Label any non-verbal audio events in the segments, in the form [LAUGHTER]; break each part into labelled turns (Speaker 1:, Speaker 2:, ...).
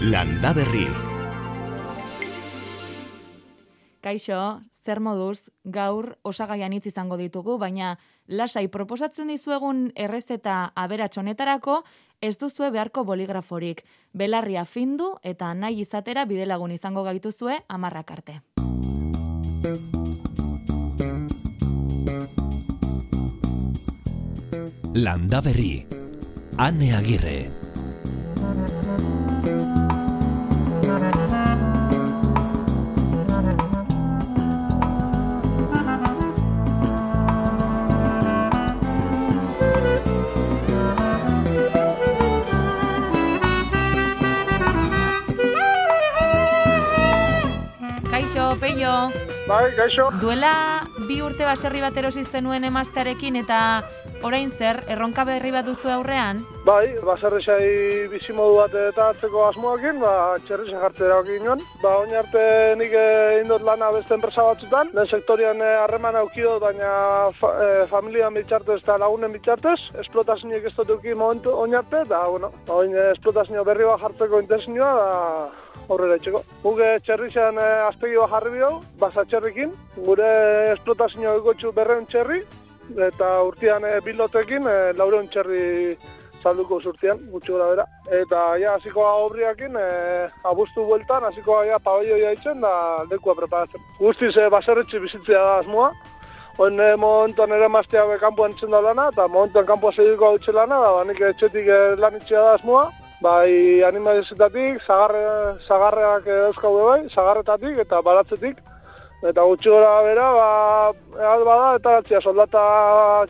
Speaker 1: Landa Berri.
Speaker 2: Kaixo, zer moduz, gaur osagaian hitz izango ditugu, baina lasai proposatzen dizuegun errezeta aberatsonetarako ez duzue beharko boligraforik. Belarria findu eta nahi izatera bidelagun izango gaituzue amarrak arte.
Speaker 1: Landa Berri. Ane Agirre.
Speaker 2: Kaixo,
Speaker 3: Bai, gaixo.
Speaker 2: duela bi urte baserri bat erosi zenuen emaztearekin eta orain zer, erronka berri bat duzu aurrean?
Speaker 3: Bai, baserrisai bizimodu bat eta atzeko asmoakin, ba, txerrisa jartze erabaki ginoen. Ba, oin arte nik eh, indot lana beste enpresa batzutan, lehen sektorian eh, harreman aukio, baina fa, eh, familian bitxartez eta lagunen bitxartez, esplotazioek ez dut euki momentu oin arte, eta, bueno, ba, oin esplotazio berri bat jartzeko intensioa, da, aurrera itxeko. Guge txerrixan e, azpegi bat jarri bio, basa txerrikin, gure esplotazio egotxu berreun txerri, eta urtean e, bilotekin e, laureun txerri salduko urtean, gutxi gora bera. Eta ja, hasiko da obriakin, e, abuztu bueltan, hasiko da ja, pabelloia itzen, da lekua preparatzen. Guztiz e, baserretxe bizitzea da asmoa, Oin e, momentuan ere maztea kanpoan itzen da lana, eta momentuan kanpoa segiko hau lana, da banik etxetik e, lan itxea da asmoa. Bai animalizetatik, zagarre, zagarreak dauzkaude bai, zagarretatik eta baratzetik. Eta gutxi gora bera, ba, ehal bada, eta ratzia soldata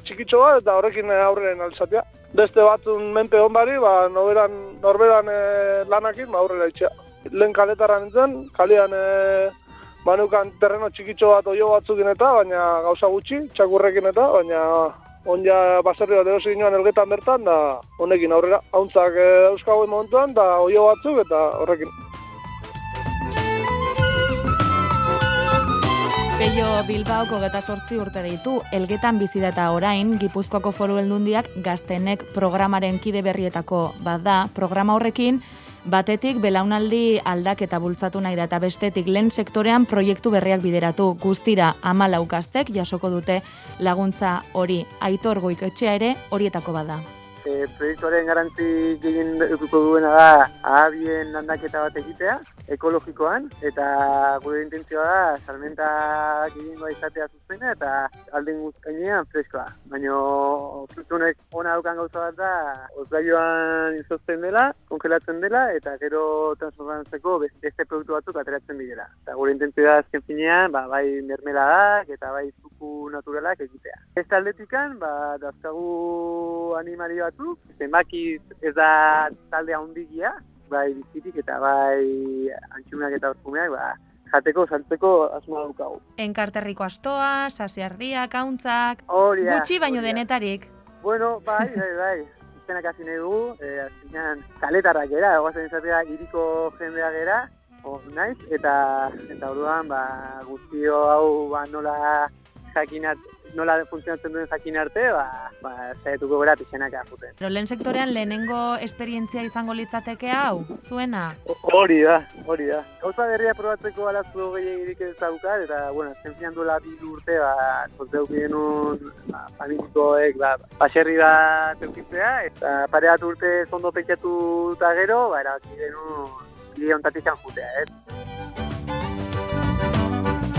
Speaker 3: txikitxo bat, eta horrekin aurrera alzatea. Beste batzun menpe honbari, ba, norberan, norberan e, lanakin, ba, aurrera itxea. Lehen kaletarra nintzen, kalean e, banukan terreno txikitxo bat oio batzukin eta, baina gauza gutxi, txakurrekin eta, baina onja baserri bat erosi ginoan elgetan bertan, da honekin aurrera. Hauntzak e, dauzkagu momentuan, da oio batzuk eta horrekin.
Speaker 2: Peio Bilbaoko geta sortzi urte ditu, elgetan bizi da eta orain, Gipuzkoako foru eldundiak gaztenek programaren kide berrietako bat da, programa horrekin, batetik belaunaldi aldaketa bultzatu nahi da eta bestetik lehen sektorean proiektu berriak bideratu guztira amalau gaztek jasoko dute laguntza hori aitor goiketxea ere horietako bada.
Speaker 4: E, proiektuaren garantzi gehien edukuko duena da ahabien landaketa bat egitea, ekologikoan, eta gure intentzioa da salmenta gehiengoa izatea zuzena eta alden guztainean freskoa. Baina frutunek ona daukan gauza bat da, ozgaioan izozten dela, kongelatzen dela, eta gero transformatzeko beste produktu batzuk ateratzen bidera. Eta gure intentzioa azken finean, ba, bai mermeladak eta bai zuku naturalak egitea. Ez aldetikan, ba, dazkagu animali batzuk, zenbakiz ez da talde handigia, bai bizitik eta bai antxumeak eta orkumeak, ba, jateko, saltzeko asmoa daukagu.
Speaker 2: Enkarterriko astoa, sasiardiak, hauntzak,
Speaker 4: Hori da,
Speaker 2: gutxi baino
Speaker 4: hori da.
Speaker 2: denetarik.
Speaker 4: Bueno, bai, bai, bai. Izenak hasi nahi dugu, e, azkenean kaletarrak gera, egoazen izatea iriko jendea gera, naiz, eta, eta orduan, ba, guztio hau, ba, nola jakinat, nola funtzionatzen duen jakin arte, ba, ba, zaituko gara pixenak juten.
Speaker 2: Pero lehen sektorean lehenengo esperientzia izango litzateke hau, zuena?
Speaker 4: Hori da, hori da. Gauza berria probatzeko alazu gehiagirik ez daukat, eta, bueno, azken finan duela bi urte, ba, konteuk genuen, ba, familikoek, ba, baserri bat eukitzea, eta pare bat urte zondo petxatu eta gero, ba, erabaki genuen, bide ontatik jutea, ez?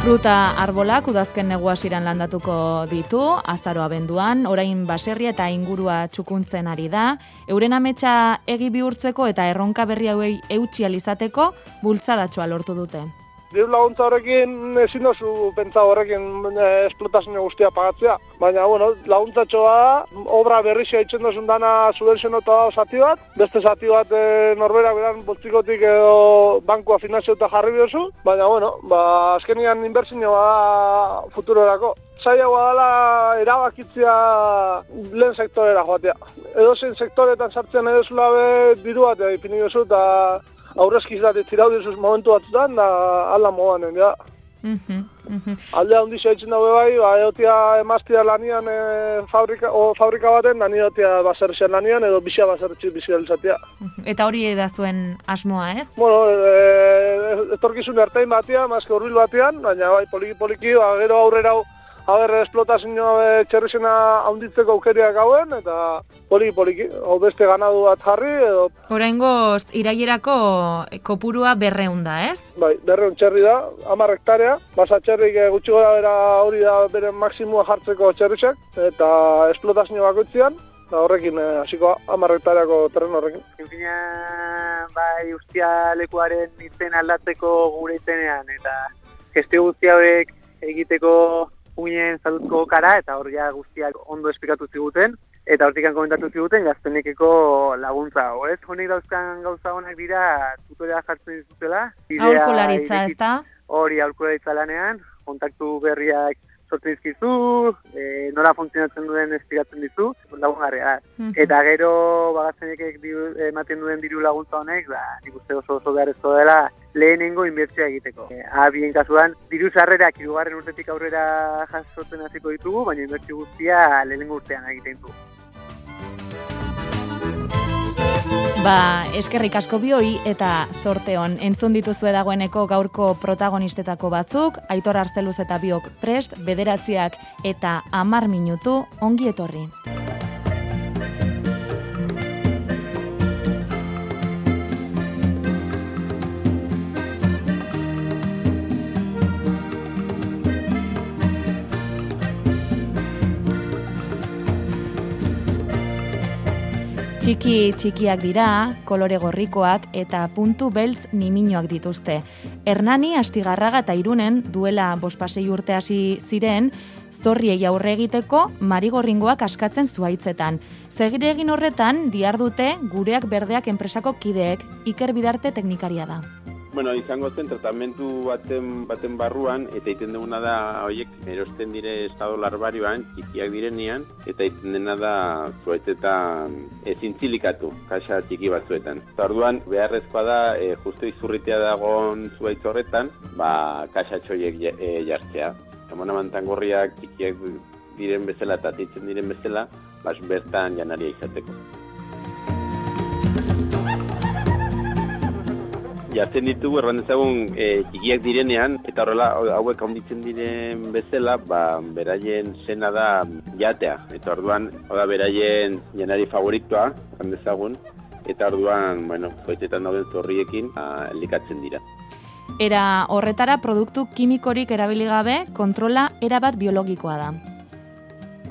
Speaker 2: Fruta arbolak udazken negu hasiran landatuko ditu, azaro abenduan, orain baserria eta ingurua txukuntzen ari da, euren ametsa egi bihurtzeko eta erronka berri hauei eutxi alizateko bultzadatxoa lortu dute.
Speaker 3: Diru laguntza horrekin ezin dozu pentsa horrekin eh, esplotazio guztia pagatzea. Baina, bueno, laguntzatxoa obra berrizia itzen dozun dana subventzionota da zati bat, beste zati bat e, norberak beran boltzikotik edo bankua finanziota jarri biozu, baina, bueno, ba, azkenian inbertsioa da futurorako. Zailagoa dela erabakitzea lehen sektorera joatea. Edozein sektoretan sartzen edezula be diru bat ipini duzu eta aurrezkiz dat tirau dizuz momentu batzutan, da ala moan, ja.
Speaker 2: Mhm, mhm.
Speaker 3: Alde handi zaitzen daue bai, ba, eotia emaztia lanian e, fabrika, o, fabrika baten, nani eotia baserrexen lanian, edo bisa baserretxe bizializatia.
Speaker 2: mhm. Eta hori da zuen asmoa, ez?
Speaker 3: Bueno, e, etorkizun ertain batean, mazke horbil batean, baina bai, poliki-poliki, ba, gero aurrera haber esplotazio e, txerrizena haunditzeko aukeriak hauen, eta poliki-poliki, hau beste ganadu bat jarri, edo,
Speaker 2: Oraingoz irailerako kopurua berreunda, ez?
Speaker 3: bai, berreun txerri da, hamar hektarea, basa txerrik e, gutxi gora bera hori da beren maksimua jartzeko txerrizak, eta esplotazio bakoitzean, eta horrekin e, hasiko hamar hektareako terren horrekin.
Speaker 4: Zinfina, bai, ustia lekuaren izen aldatzeko gure izenean, eta gestio guzti hauek egiteko uinen salutko kara, eta hor ja guztiak ondo esplikatu ziguten, eta hortikan komentatu ziguten gaztenekeko laguntza hau, ez? Honek dauzkan gauza honak dira tutorea jartzen dituzela.
Speaker 2: Aholkularitza,
Speaker 4: ireki-
Speaker 2: ez da?
Speaker 4: Hori aholkularitza lanean, kontaktu berriak sortzen dizkizu, e, nola funtzionatzen duen esplikatzen dizu, lagungarria. da.
Speaker 2: Mhm.
Speaker 4: Eta gero bagaztenekek diru- ematen duen diru laguntza honek, ba, nik uste oso oso beharrezko dela lehenengo inbertsioa egiteko. E, bien kasuan, diru sarrerak hirugarren urtetik aurrera jasotzen hasiko ditugu, baina inbertsio guztia lehenengo urtean egiten dugu.
Speaker 2: Ba, eskerrik asko bioi eta zorte hon. Entzun dituzue dagoeneko gaurko protagonistetako batzuk, Aitor Arzeluz eta biok prest, bederatziak eta amar minutu ongi etorri. Txiki txikiak dira, kolore gorrikoak eta puntu beltz niminoak dituzte. Hernani Astigarraga eta Irunen duela bospasei urte hasi ziren, zorriei aurre egiteko marigorringoak askatzen zuaitzetan. Zegire egin horretan, dute gureak berdeak enpresako kideek, iker bidarte teknikaria da.
Speaker 5: Bueno, izango zen tratamentu baten baten barruan eta egiten duguna da horiek erosten dire estado larbarioan txikiak direnean eta egiten dena da zuaitzetan ezin txilikatu kaxa txiki batzuetan. Eta orduan beharrezkoa da e, justu izurritea dagoen zuaitz horretan, ba kaxa txoiek e, jartzea. Emona mantangorriak txikiak diren bezala eta titzen diren bezala, bas bertan janaria izateko. Jartzen ditugu erran dezagun e, txikiak direnean eta horrela hauek handitzen diren bezala, ba, beraien zena da jatea. Eta orduan, hau da beraien janari favoritoa, erran dezagun, eta orduan, bueno, zoitetan dauden zorriekin a, elikatzen dira.
Speaker 2: Era horretara produktu kimikorik erabili gabe, kontrola erabat biologikoa da.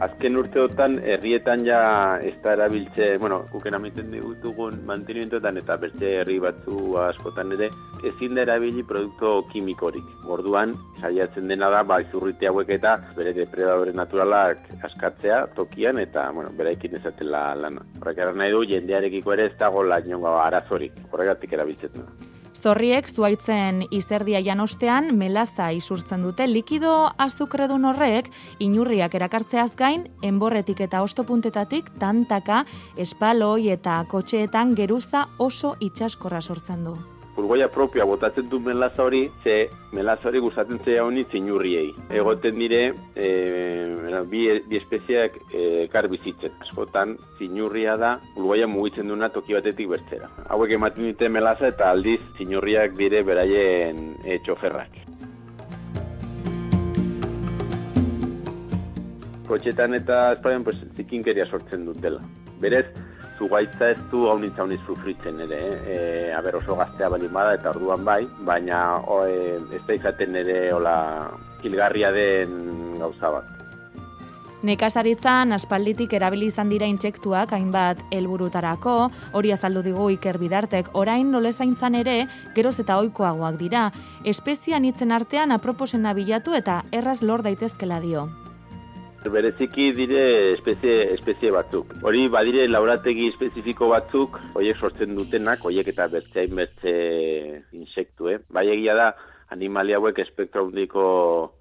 Speaker 5: Azken urteotan herrietan ja ez da erabiltze, bueno, guken amiten ditugun mantenimentoetan eta beste herri batzu askotan ere, ezin da erabili produktu kimikorik. Orduan, saiatzen dena da, ba, izurrite hauek eta bere depredadore naturalak askatzea tokian eta, bueno, beraikin ezatela lana. Horrek nahi du, jendearekiko ere ez dago lainongo arazorik, horregatik erabiltzen da.
Speaker 2: Zorriek zuaitzen izerdia janostean melaza isurtzen dute likido azukredun horrek inurriak erakartzeaz gain enborretik eta ostopuntetatik tantaka espaloi eta kotxeetan geruza oso itxaskorra sortzen du.
Speaker 5: Purgoia propioa botatzen du melaza hori, ze melaza hori gustatzen zeia honi zinurriei. Egoten dire, e, bi, bi espeziak e, kar bizitzen. Askotan, zinurria da, purgoia mugitzen duna toki batetik bertzera. Hauek ematen dute melaza eta aldiz zinurriak dire beraien e, txoferrak. Kotxetan eta espaian pues, zikinkeria sortzen dutela. Berez, zugaitza ez du haunitza hauniz sufritzen ere, eh? e, aber oso gaztea balin bada eta orduan bai, baina o, e, ez da izaten ere hola kilgarria den gauza bat.
Speaker 2: Nekazaritzan aspalditik erabili izan dira intsektuak hainbat helburutarako, hori azaldu digu Iker Bidartek, orain nolezaintzan ere geroz eta ohikoagoak dira. Espezian hitzen artean aproposena bilatu eta erraz lor daitezkela dio.
Speaker 5: Bereziki dire espezie, espezie batzuk. Hori badire laurategi espezifiko batzuk, horiek sortzen dutenak, horiek eta bertze hainbertze insektu, eh? Bai egia da, animalia hauek espektro handiko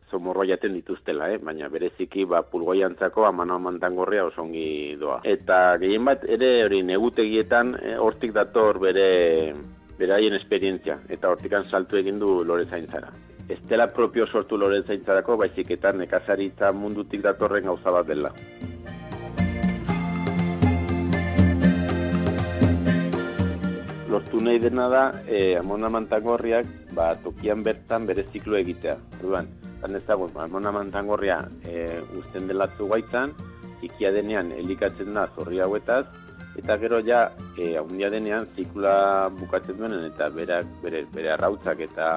Speaker 5: zomorro jaten dituztela, eh? baina bereziki ba, pulgoiantzako amano amantangorria oso ongi doa. Eta gehien bat ere hori negutegietan eh, hortik dator bere beraien esperientzia, eta hortikan saltu egin du lore zaintzara. Ez dela propio sortu loren zaintzarako, baizik eta nekazaritza mundutik datorren gauza bat dela. Lortu nahi dena da, e, amona mantangorriak, ba, tokian bertan bere ziklo egitea. Orduan, zan ez dago, ba, amona mantangorria e, usten delatzu gaitzan, ikia denean elikatzen da zorri hauetaz, eta gero ja, e, haundia denean, zikula bukatzen duenen, eta berak, bere, bere arrautzak eta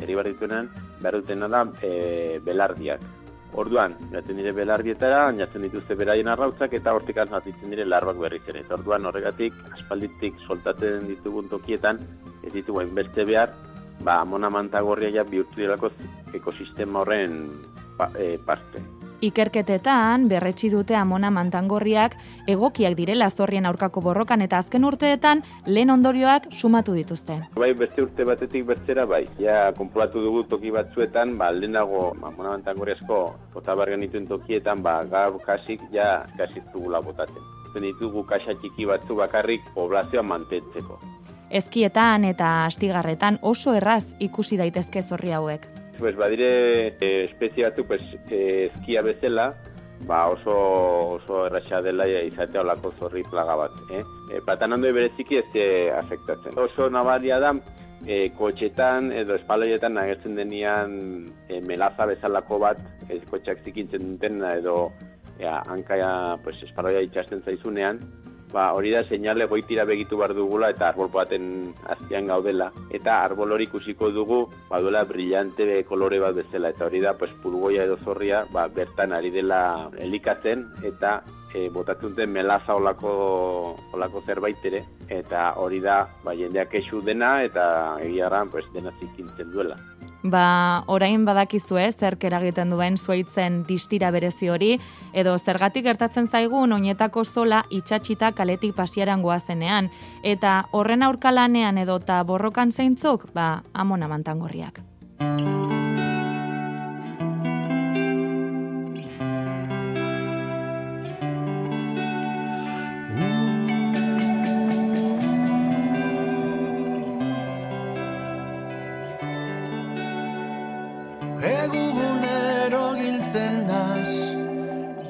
Speaker 5: eri barrituenen, behar dutena da e, belardiak. Orduan, jaten dire belardietara, jaten dituzte beraien arrautzak eta hortik atitzen dire larbak berriz ere. Orduan horregatik, aspalditik soltatzen ditugun tokietan, ez ditugu hainbeste behar, ba, amona mantagorria ja bihurtu ekosistema horren pa, e, parte.
Speaker 2: Ikerketetan, berretsi dute amona mantangorriak egokiak direla zorrien aurkako borrokan eta azken urteetan lehen ondorioak sumatu dituzte.
Speaker 5: Bai, beste urte batetik bertzera, bai. Ja, konpulatu dugu toki batzuetan, ba, lehenago, ba, amona mantangorriasko potabargen dituen tokietan, ba, gaur kasik, ja, kasik dugula botatzen. Zen ditugu kasa txiki batzu bakarrik poblazioa mantentzeko.
Speaker 2: Ezkietan eta astigarretan oso erraz ikusi daitezke zorri hauek
Speaker 5: pues badire e, espezie batzu pues e, eskia bezala ba oso oso erraxa dela izatea olako zorri plaga bat eh? E, platanando bereziki ez e, afektatzen. Oso nabaria da e, kotxetan edo espaloietan agertzen denian e, melaza bezalako bat ez kotxak zikintzen duten edo ja, hanka pues, espaloia itxasten zaizunean ba, hori da seinale goitira begitu bar dugula eta arbol baten azpian gaudela. Eta arbol hori ikusiko dugu baduela brillante be kolore bat bezala. Eta hori da pues pulgoia edo zorria ba, bertan ari dela elikatzen eta e, botatzen duten melaza olako, olako zerbait ere. Eta hori da ba, jendeak esu dena eta egiaran pues, dena zikintzen duela.
Speaker 2: Ba, orain badakizue, zer eragiten duen zuaitzen distira berezi hori, edo zergatik gertatzen zaigun oinetako zola itxatxita kaletik pasiaran goazenean, eta horren aurkalanean edo ta borrokan zeintzuk, ba, amona mantangorriak.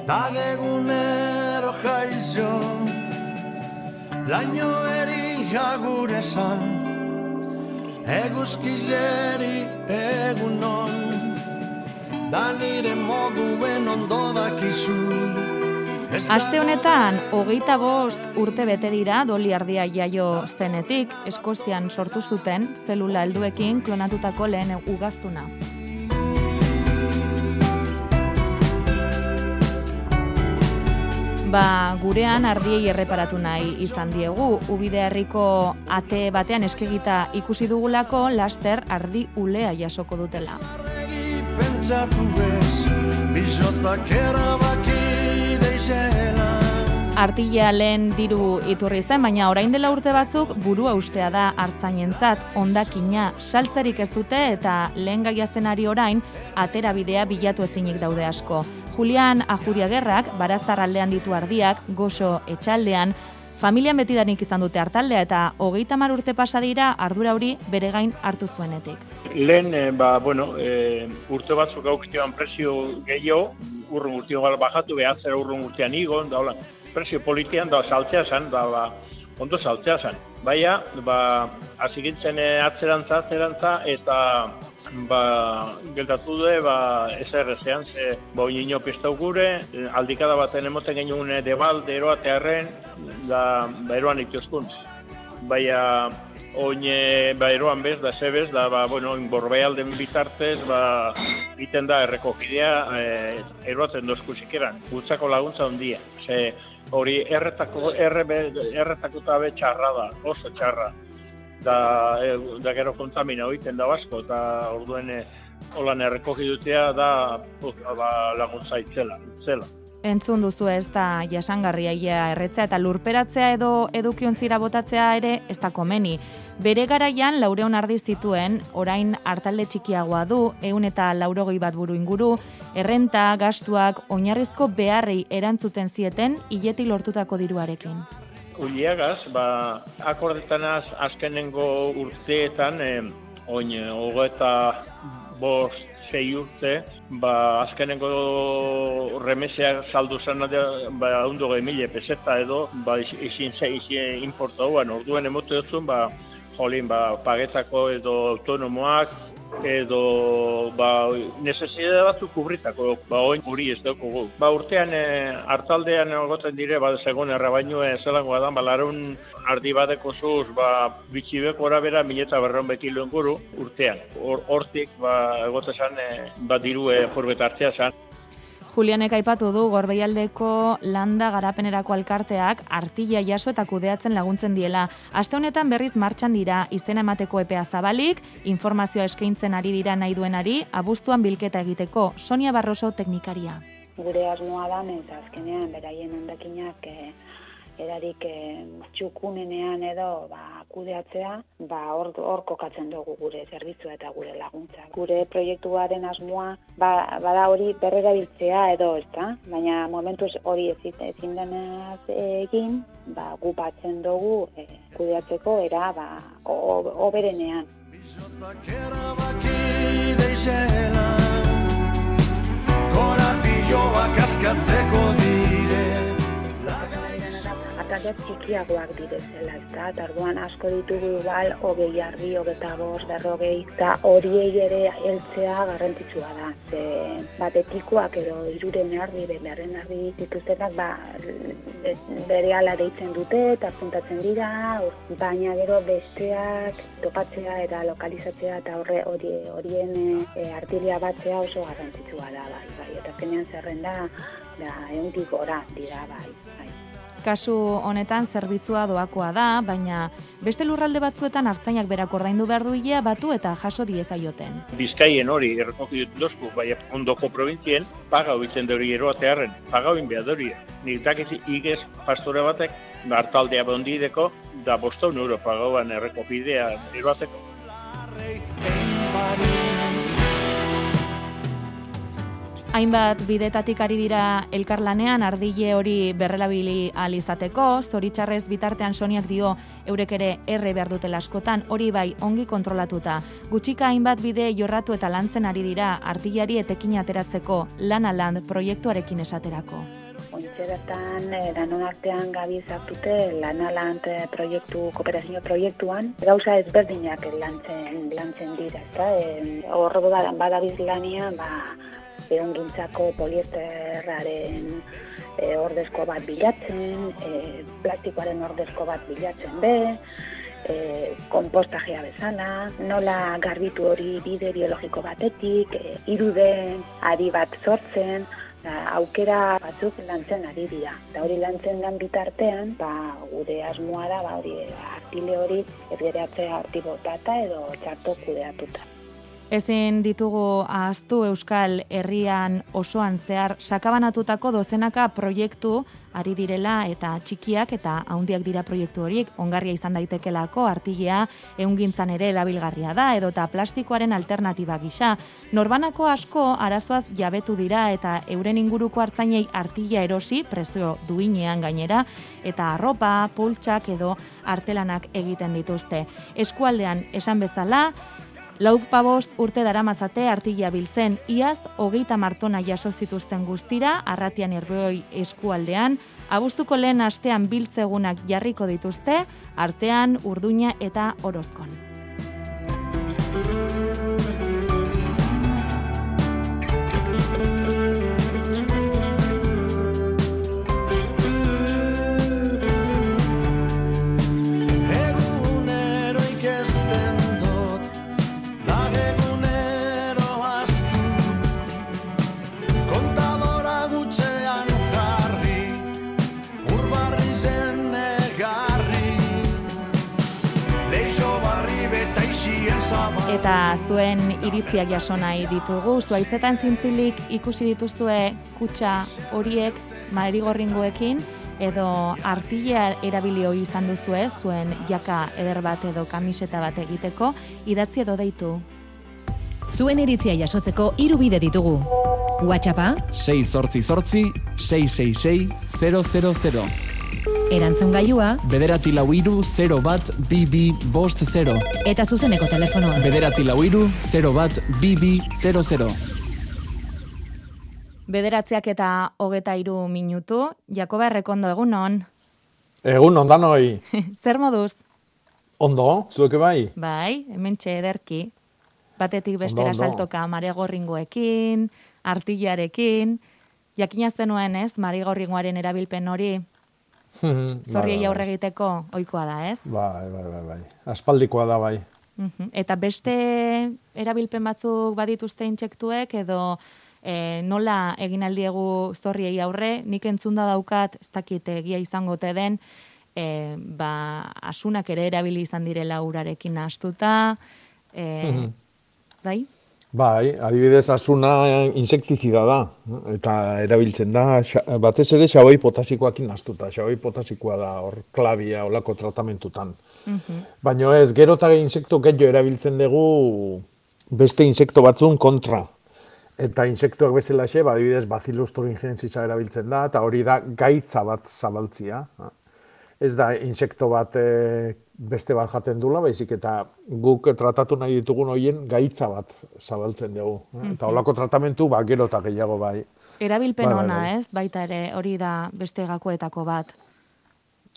Speaker 6: Dagegunero jaixo Laino eri jagur esan Eguzkizeri egunon Danire moduen ondo dakizu
Speaker 2: Aste honetan, hogeita bost urte bete dira doli ardia jaio zenetik, Eskozian sortu zuten zelula helduekin klonatutako lehen ugaztuna. Ba, gurean ardiei erreparatu nahi izan diegu, ubide herriko ate batean eskegita ikusi dugulako laster ardi ulea jasoko dutela. Pentsatu Artilla lehen diru iturri zen, baina orain dela urte batzuk burua ustea da hartzainentzat ondakina saltzerik ez dute eta lehen gaia zenari orain atera bidea bilatu ezinik daude asko. Julian Ajuria Gerrak, barazar aldean ditu ardiak, gozo etxaldean, familian betidanik izan dute hartaldea eta hogeita mar urte pasa dira ardura hori bere gain hartu zuenetik.
Speaker 7: Lehen, eh, ba, bueno, e, urte batzuk aukzioan presio gehiago, urrun gala bajatu, behatzera urrun urtean igon, da, hola, presio politian da saltzea zen, da ba, ondo saltzea zen. Baina, ba, azigintzen eh, atzerantza, atzerantza, eta ba, geltatu du, ba, ez errezean, ze, ba, nino pistau gure, aldikada baten emoten genuen debal, eroa tearren, da, ba, eroan ituzkuntz. Baina, oin ba, eroan bez, da zebez, da, ba, bueno, inborbei alden bitartez, ba, iten da errekokidea, e, eroatzen dozkusik eran, gutzako laguntza ondia. Ze, hori erretako erre erretako tabe txarra da, oso txarra. Da, e, da gero kontamina hoiten da basko eta orduen e, holan errekogi dutea da ba, laguntza itzela, itzela.
Speaker 2: Entzun duzu ez da jasangarria erretzea eta lurperatzea edo edukiontzira botatzea ere ez da komeni. Bere garaian laureon ardi zituen, orain hartalde txikiagoa du, eun eta laurogoi bat buru inguru, errenta, gastuak, oinarrizko beharrei erantzuten zieten, hileti lortutako diruarekin.
Speaker 7: Uliagaz, ba, akordetanaz azkenengo urteetan, eh, oin, ogo eta bost, sei urte, ba, azkenengo remeseak saldu zen, ba, ondo emile peseta edo, ba, izin ze, izin importa hauan, orduen emote dutzen, ba, jolin, ba, pagetzako edo autonomoak, edo ba necesidade batzu kubritako ba orain hori ez dugu ba urtean e, hartaldean egoten dire ba segun errabaino zelangoa da balarun ardi badeko zuz ba bitxibek ora bera 1200 kilo inguru urtean. Hortik ba egotesan e, ba diru e, forbet hartzea san
Speaker 2: Julianek aipatu du Gorbeialdeko landa garapenerako alkarteak artilla jaso eta kudeatzen laguntzen diela. Aste honetan berriz martxan dira izena emateko epea zabalik, informazioa eskaintzen ari dira nahi duenari, abuztuan bilketa egiteko Sonia Barroso teknikaria.
Speaker 8: Gure asmoa da, eta azkenean beraien ondakinak eh, erarik e, txukunenean edo ba, kudeatzea, ba, hor, hor kokatzen dugu gure zerbitzua eta gure laguntza. Gure proiektuaren asmoa ba, bada hori berrera biltzea edo ez da, baina momentuz hori ezin denaz egin, ba, gu batzen dugu e, kudeatzeko era ba, oberenean. Korapioak askatzeko dire atale txikiagoak direzela, ezta? Tarduan asko ditugu igual hogei harri, hogeta bost, berrogei, eta horiei ere heltzea garrantzitsua da. Ze batetikoak edo iruren harri, beharren harri dituztenak, ba, bere ala deitzen dute eta puntatzen dira, baina gero besteak topatzea eta lokalizatzea eta horre horien e, artilia batzea oso garrantzitsua da, bai, bai, eta azkenean zerrenda, da, euntik gora dira, bai, bai
Speaker 2: kasu honetan zerbitzua doakoa da, baina beste lurralde batzuetan hartzainak berak ordaindu behar duilea batu eta jaso diezaioten.
Speaker 7: Bizkaien hori errekoki dut dozku, bai ondoko provintzien, paga hoitzen dori eroatearen, paga hoin behar dori. Nik dakiz igez pastore batek, hartaldea bondideko, da boston euro pagauan errekopidea eroateko.
Speaker 2: Hainbat bidetatik ari dira elkarlanean ardile hori berrelabili alizateko, zoritxarrez bitartean soniak dio eurek ere erre behar dutela askotan, hori bai ongi kontrolatuta. Gutxika hainbat bide jorratu eta lantzen ari dira artillari etekin ateratzeko lana land proiektuarekin esaterako.
Speaker 8: Ointxe bertan, danon eh, artean gabi zartute lanalant eh, proiektu, kooperazio proiektuan, gauza ezberdinak lantzen, lantzen dira, eta horro e, badabiz lania, ba, ehungintzako poliesterraren e, ordezko bat bilatzen, e, plastikoaren ordezko bat bilatzen be, e, kompostajea bezala, nola garbitu hori bide biologiko batetik, e, iruden ari bat sortzen, aukera batzuk lantzen ari dira. Da hori lantzen dan bitartean, ba, gure asmoa da, ba, hori artile hori ez gereatzea artibotata edo txarto kudeatuta.
Speaker 2: Ezin ditugu ahaztu Euskal Herrian osoan zehar sakabanatutako dozenaka proiektu ari direla eta txikiak eta haundiak dira proiektu horiek ongarria izan daitekelako artilea eungintzan ere erabilgarria da edo eta plastikoaren alternatiba gisa. Norbanako asko arazoaz jabetu dira eta euren inguruko hartzainei artila erosi prezio duinean gainera eta arropa, pultsak edo artelanak egiten dituzte. Eskualdean esan bezala, Lauk pabost urte daramatzate artila biltzen, iaz hogeita martona jaso zituzten guztira, arratian erbeoi eskualdean, abuztuko lehen astean biltzegunak jarriko dituzte, artean urduña eta orozkon. Eta zuen iritziak jaso nahi ditugu. Zuaitzetan zintzilik ikusi dituzue kutsa horiek marigorringoekin edo artilea erabili hori izan duzue zuen jaka eder bat edo kamiseta bat egiteko idatzi edo deitu.
Speaker 9: Zuen iritzia jasotzeko hiru bide ditugu. WhatsAppa
Speaker 10: 6 zortzi zortzi 666 000
Speaker 9: Erantzun gailua,
Speaker 10: Bederatzi lau iru, 0 bat, bi bi, bost 0.
Speaker 9: eta zuzeneko telefonoa.
Speaker 10: Bederatzi lau iru, 0 bat, bi bi, 00.
Speaker 2: Bederatziak eta hogeta iru minutu, Jakoba Errekondo egunon.
Speaker 11: Egun ondanoi, [LAUGHS]
Speaker 2: Zer moduz?
Speaker 11: ondo, zueke bai?
Speaker 2: Bai, hemen ederki. Batetik bestera
Speaker 11: Ondo,
Speaker 2: saltoka marigorringoekin, artillarekin, jakina zenuen ez, marigorringoaren erabilpen hori, [LAUGHS] zorriei aurre egiteko ohikoa da ez?
Speaker 11: Bai, bai, bai, bai. Aspaldikoa da bai.
Speaker 2: Eta beste erabilpen batzuk badituzte intsektuek edo e, nola egin aldiegu zorriei aurre, nik entzunda daukat, ez dakit egia izango te den, e, ba, asunak ere erabili izan direla urarekin astuta, e, bai?
Speaker 11: Bai, adibidez asuna insektizida da, eta erabiltzen da, batez ere xaboi potasikoakin astuta, xaboi potasikoa da hor klabia olako tratamentutan. Baina ez, gero eta insekto gehiago erabiltzen dugu beste insekto batzun kontra. Eta insektuak bezalaxe, ba, adibidez, Bacillus thuringiensis erabiltzen da, eta hori da gaitza bat zabaltzia. Ez da insekto bat e, beste bat jaten dula, baizik eta guk tratatu nahi ditugun hoien gaitza bat zabaltzen dugu. Eta holako tratamentu, ba, gero eta gehiago bai.
Speaker 2: Erabilpen
Speaker 11: Bai, bai,
Speaker 2: ona,
Speaker 11: bai.
Speaker 2: ez? Baita ere hori da beste gakoetako bat.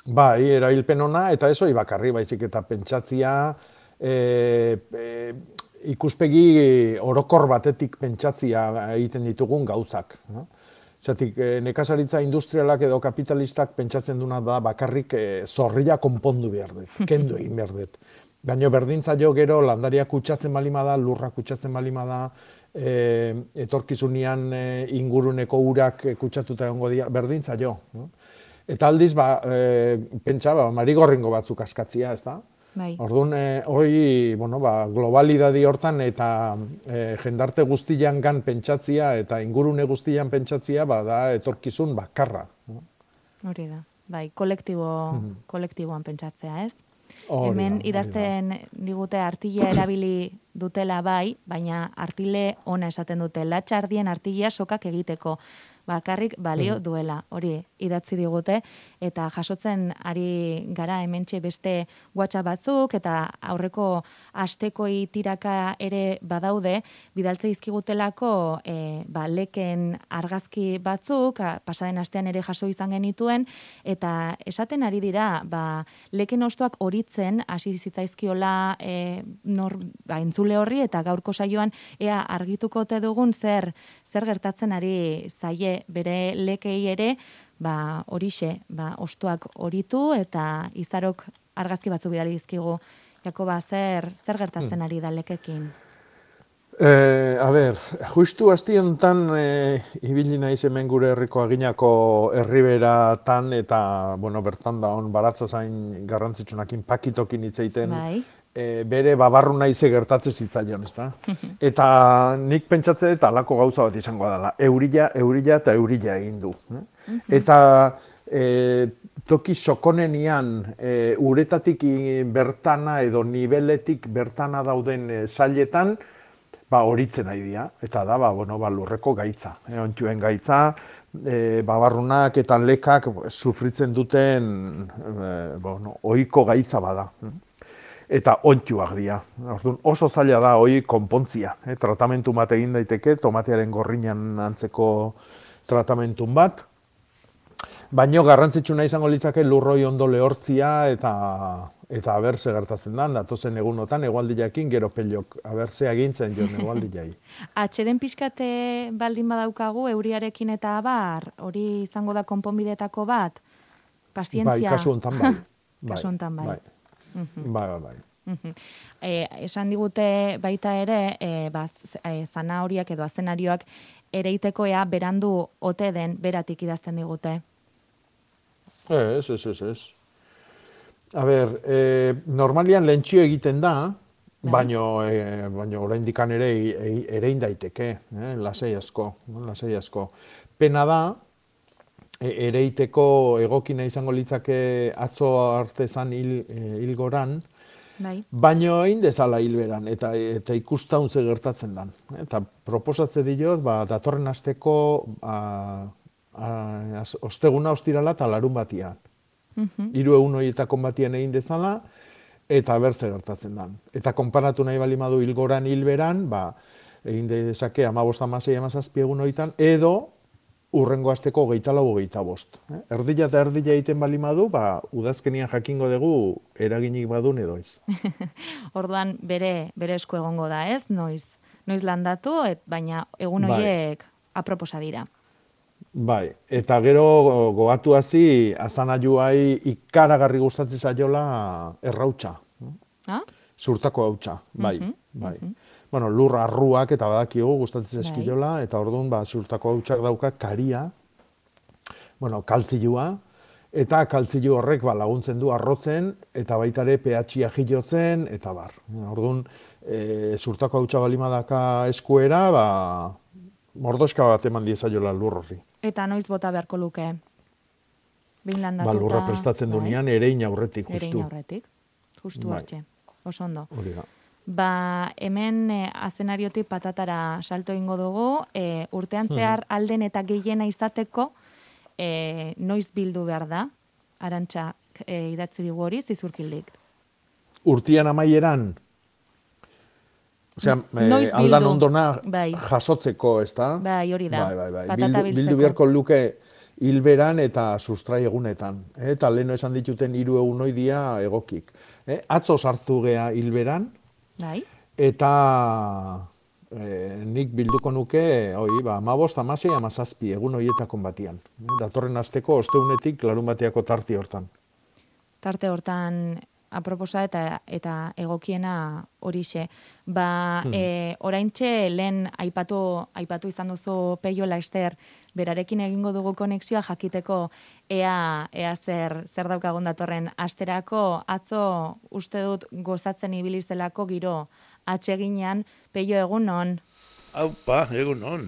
Speaker 11: Bai, erabilpen ona, eta ez hori bakarri, baizik eta pentsatzia, e, e, ikuspegi orokor batetik pentsatzia egiten ditugun gauzak. No? Zatik, e, nekazaritza industrialak edo kapitalistak pentsatzen duna da bakarrik e, zorria konpondu behar dut, [LAUGHS] kendu egin behar dut. Baina berdintza jo gero landaria kutsatzen balima da, lurra kutsatzen balima da, e, etorkizunean e, inguruneko urak kutsatuta egongo dira, berdintza jo. No? Eta aldiz, ba, e, pentsa, ba, marigorringo batzuk askatzia, ez da?
Speaker 2: Bai.
Speaker 11: Orduan, e, hoi, bueno, ba, globalidadi hortan eta e, jendarte guztian gan pentsatzia eta ingurune guztian pentsatzia, ba, da etorkizun bakarra. no?
Speaker 2: Hori da. Bai, kolektibo, kolektiboan pentsatzea, ez?
Speaker 11: Hori
Speaker 2: Hemen
Speaker 11: da, hori da.
Speaker 2: idazten digute artila erabili dutela bai, baina artile ona esaten dute. Latxardien artilea sokak egiteko bakarrik balio duela. Hori idatzi digute eta jasotzen ari gara hementxe beste WhatsApp batzuk eta aurreko astekoi tiraka ere badaude bidaltze dizkigutelako e, ba, leken argazki batzuk a, pasaden astean ere jaso izan genituen eta esaten ari dira ba, leken ostoak horitzen hasi zitzaizkiola e, nor, ba, entzule horri eta gaurko saioan ea argituko ote dugun zer zer gertatzen ari zaie bere lekei ere ba horixe ba ostoak horitu eta izarok argazki batzuk bidali dizkigu. Jakoba zer zer gertatzen ari da lekekin?
Speaker 11: E, a ber, justu asti honetan e, ibili naiz hemen gure herriko aginako herriberatan eta, bueno, bertan da on baratza zain garrantzitsunakin pakitokin hitz egiten
Speaker 2: bai
Speaker 11: e, bere babarru naize gertatzen zitzaion, ezta? Eta nik pentsatze eta alako gauza bat izango dela. Eurila, eurila eta eurila egin du. eh? Eta e, toki sokonenian e, uretatik bertana edo nibeletik bertana dauden e, zailetan, ba, horitzen nahi dira. Eta da, ba, bueno, ba, lurreko gaitza. E, ontxuen gaitza, e, babarrunak eta lekak sufritzen duten e, bueno, ohiko gaitza bada. Eta ontxuak dira. Orduan, oso zaila da hoi konpontzia. E, tratamentu bat egin daiteke, tomatearen gorrinan antzeko tratamentun bat. Baino garrantzitsuna izango litzake lurroi ondo lehortzia eta eta aber ze gertatzen da, datozen egunotan egualdiakin gero pelok aber ze agintzen jo egualdiai. [LAUGHS]
Speaker 2: Atxeden pixkate baldin badaukagu euriarekin eta abar, hori izango da konponbidetako bat, pazientzia.
Speaker 11: bai, kasu hontan [LAUGHS] bai. bai.
Speaker 2: Kasu hontan bai.
Speaker 11: Bai, bai, bai. bai.
Speaker 2: Mhm. E, esan digute baita ere, e, ba, e, zanahoriak edo azenarioak ereiteko ea berandu ote den beratik idazten digute.
Speaker 11: Ez, ez, ez, ez. A ber, e, normalian lentsio egiten da, baino, e, baino oraindik ere e, erein daiteke, eh, lasai asko, no? lasai asko. Pena da, ereiteko egokina izango litzake atzo arte zan hil, e, hilgoran,
Speaker 2: Bai.
Speaker 11: Baino egin dezala hilberan, eta, eta ikustaun ze gertatzen dan. Eta proposatze diot, ba, datorren asteko a, a, az- osteguna ostirala eta larun batian.
Speaker 2: Mhm.
Speaker 11: Hiru egun horietako batian egin dezala, eta bertze gertatzen dan. Eta konparatu nahi bali madu hilgoran hilberan, ba, egin dezake amabost amasei amazazpi egun horietan, edo urrengo asteko geita lau geita bost. Eh? Erdila eta erdila egiten bali madu, ba, udazkenian jakingo dugu eraginik badun edo ez. [LAUGHS]
Speaker 2: Orduan bere bere esku egongo da, ez? Noiz noiz landatu, et, baina egun
Speaker 11: Bai.
Speaker 2: horiek aproposa dira.
Speaker 11: Bai, eta gero gogatu hazi, azan ajuai ikaragarri gustatzen zaiola errautxa.
Speaker 2: Ha?
Speaker 11: Zurtako hautsa, bai,
Speaker 2: Mhm,
Speaker 11: bai. Bueno, lur arruak eta badakigu gustatzen
Speaker 2: Bai.
Speaker 11: zaizkiola, eta orduan ba, zurtako hautsak dauka karia, bueno, kaltzilua, eta kaltzilu horrek ba, laguntzen du arrotzen, eta baita ere pH-ia jilotzen, eta bar. Orduan, e, zurtako hautsa balimadaka eskuera, ba, mordoska bat eman diezaiola lur horri.
Speaker 2: Eta noiz bota beharko luke? Bin landatuta.
Speaker 11: Ba, lurra prestatzen
Speaker 2: bai,
Speaker 11: dunean, erein aurretik,
Speaker 2: Erein
Speaker 11: justu.
Speaker 2: aurretik. Justu
Speaker 11: Bai.
Speaker 2: hortxe. Oso ondo.
Speaker 11: Hori da.
Speaker 2: Ba, hemen e, azenariotik patatara salto ingo dugu, e, urtean
Speaker 11: Hmm.
Speaker 2: zehar alden eta gehiena izateko, e, noiz bildu behar da, arantxa e, idatzi digu hori, zizurkildik.
Speaker 11: urtian amaieran, Osea, eh,
Speaker 2: Noiz
Speaker 11: aldan ondona
Speaker 2: Bai.
Speaker 11: jasotzeko, ez da?
Speaker 2: Bai, hori da.
Speaker 11: Bai, bai, bai.
Speaker 2: Patata
Speaker 11: Bildu, bildu beharko luke hilberan eta sustrai egunetan. Eh? Eta leheno esan dituten hiru egun hoi dia egokik. Eh? Atzo sartu gea hilberan,
Speaker 2: Bai.
Speaker 11: eta eh, nik bilduko nuke, hoi, ba, amabost, amasei, amazazpi, egun horietako batian. Datorren asteko osteunetik larun bateako tarti hortan.
Speaker 2: tarte hortan aproposa eta eta egokiena horixe. Ba,
Speaker 11: Hmm.
Speaker 2: e, oraintxe lehen aipatu aipatu izan duzu Peio Laster berarekin egingo dugu konexioa jakiteko ea ea zer zer daukagun datorren asterako. Atzo uste dut gozatzen ibili zelako giro atseginean. Peio egunon
Speaker 12: Aupa, egun on.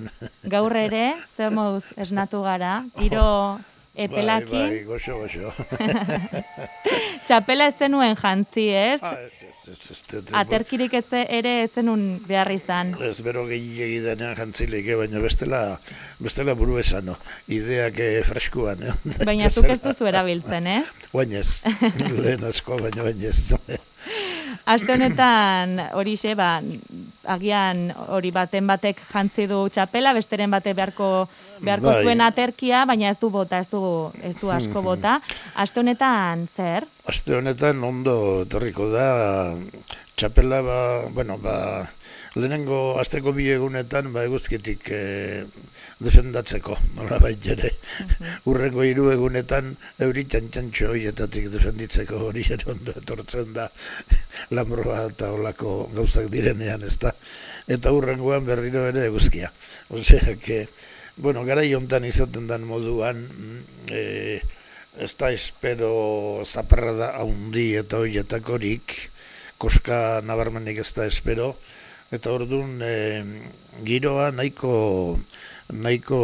Speaker 2: gaur ere zer moduz esnatu gara? Giro [LAUGHS] epelakin
Speaker 12: Bai, bai, goxo, goxo.
Speaker 2: Txapela ez zenuen jantzi, ez?
Speaker 12: Ah, ez, ez, ez, ez, ez,
Speaker 2: Aterkirik etze ere ez zenun behar izan.
Speaker 12: Ez bero gehi denean jantzilik, eh, baina bestela, bestela buru esano. Ideak eh, freskuan. Eh?
Speaker 2: Baina zuk ez duzu erabiltzen, ez?
Speaker 12: Bainez, lehen asko, baina bainez.
Speaker 2: Aste honetan horixe, ba, agian hori baten batek jantzi du txapela, besteren bate beharko beharko
Speaker 12: Bai.
Speaker 2: zuen aterkia, baina ez du bota, ez du, ez du asko
Speaker 12: Mhm.
Speaker 2: bota. Aste honetan zer?
Speaker 12: Aste honetan ondo etorriko da, txapela, ba, bueno, ba, lehenengo asteko bi egunetan, ba, eguzkitik eh, defendatzeko, nola ere. Urrengo hiru egunetan, euri txantxantxo horietatik defenditzeko hori ere ondo etortzen da, [LAUGHS] lamroa eta olako gauzak direnean, ez da. Eta urrengoan berriro ere eguzkia. Osea, que, bueno, gara hontan izaten dan moduan, mm, eh, ez da espero zaparrada haundi eta horietakorik, koska nabarmenik ez da espero, eta orduan e, giroa nahiko, nahiko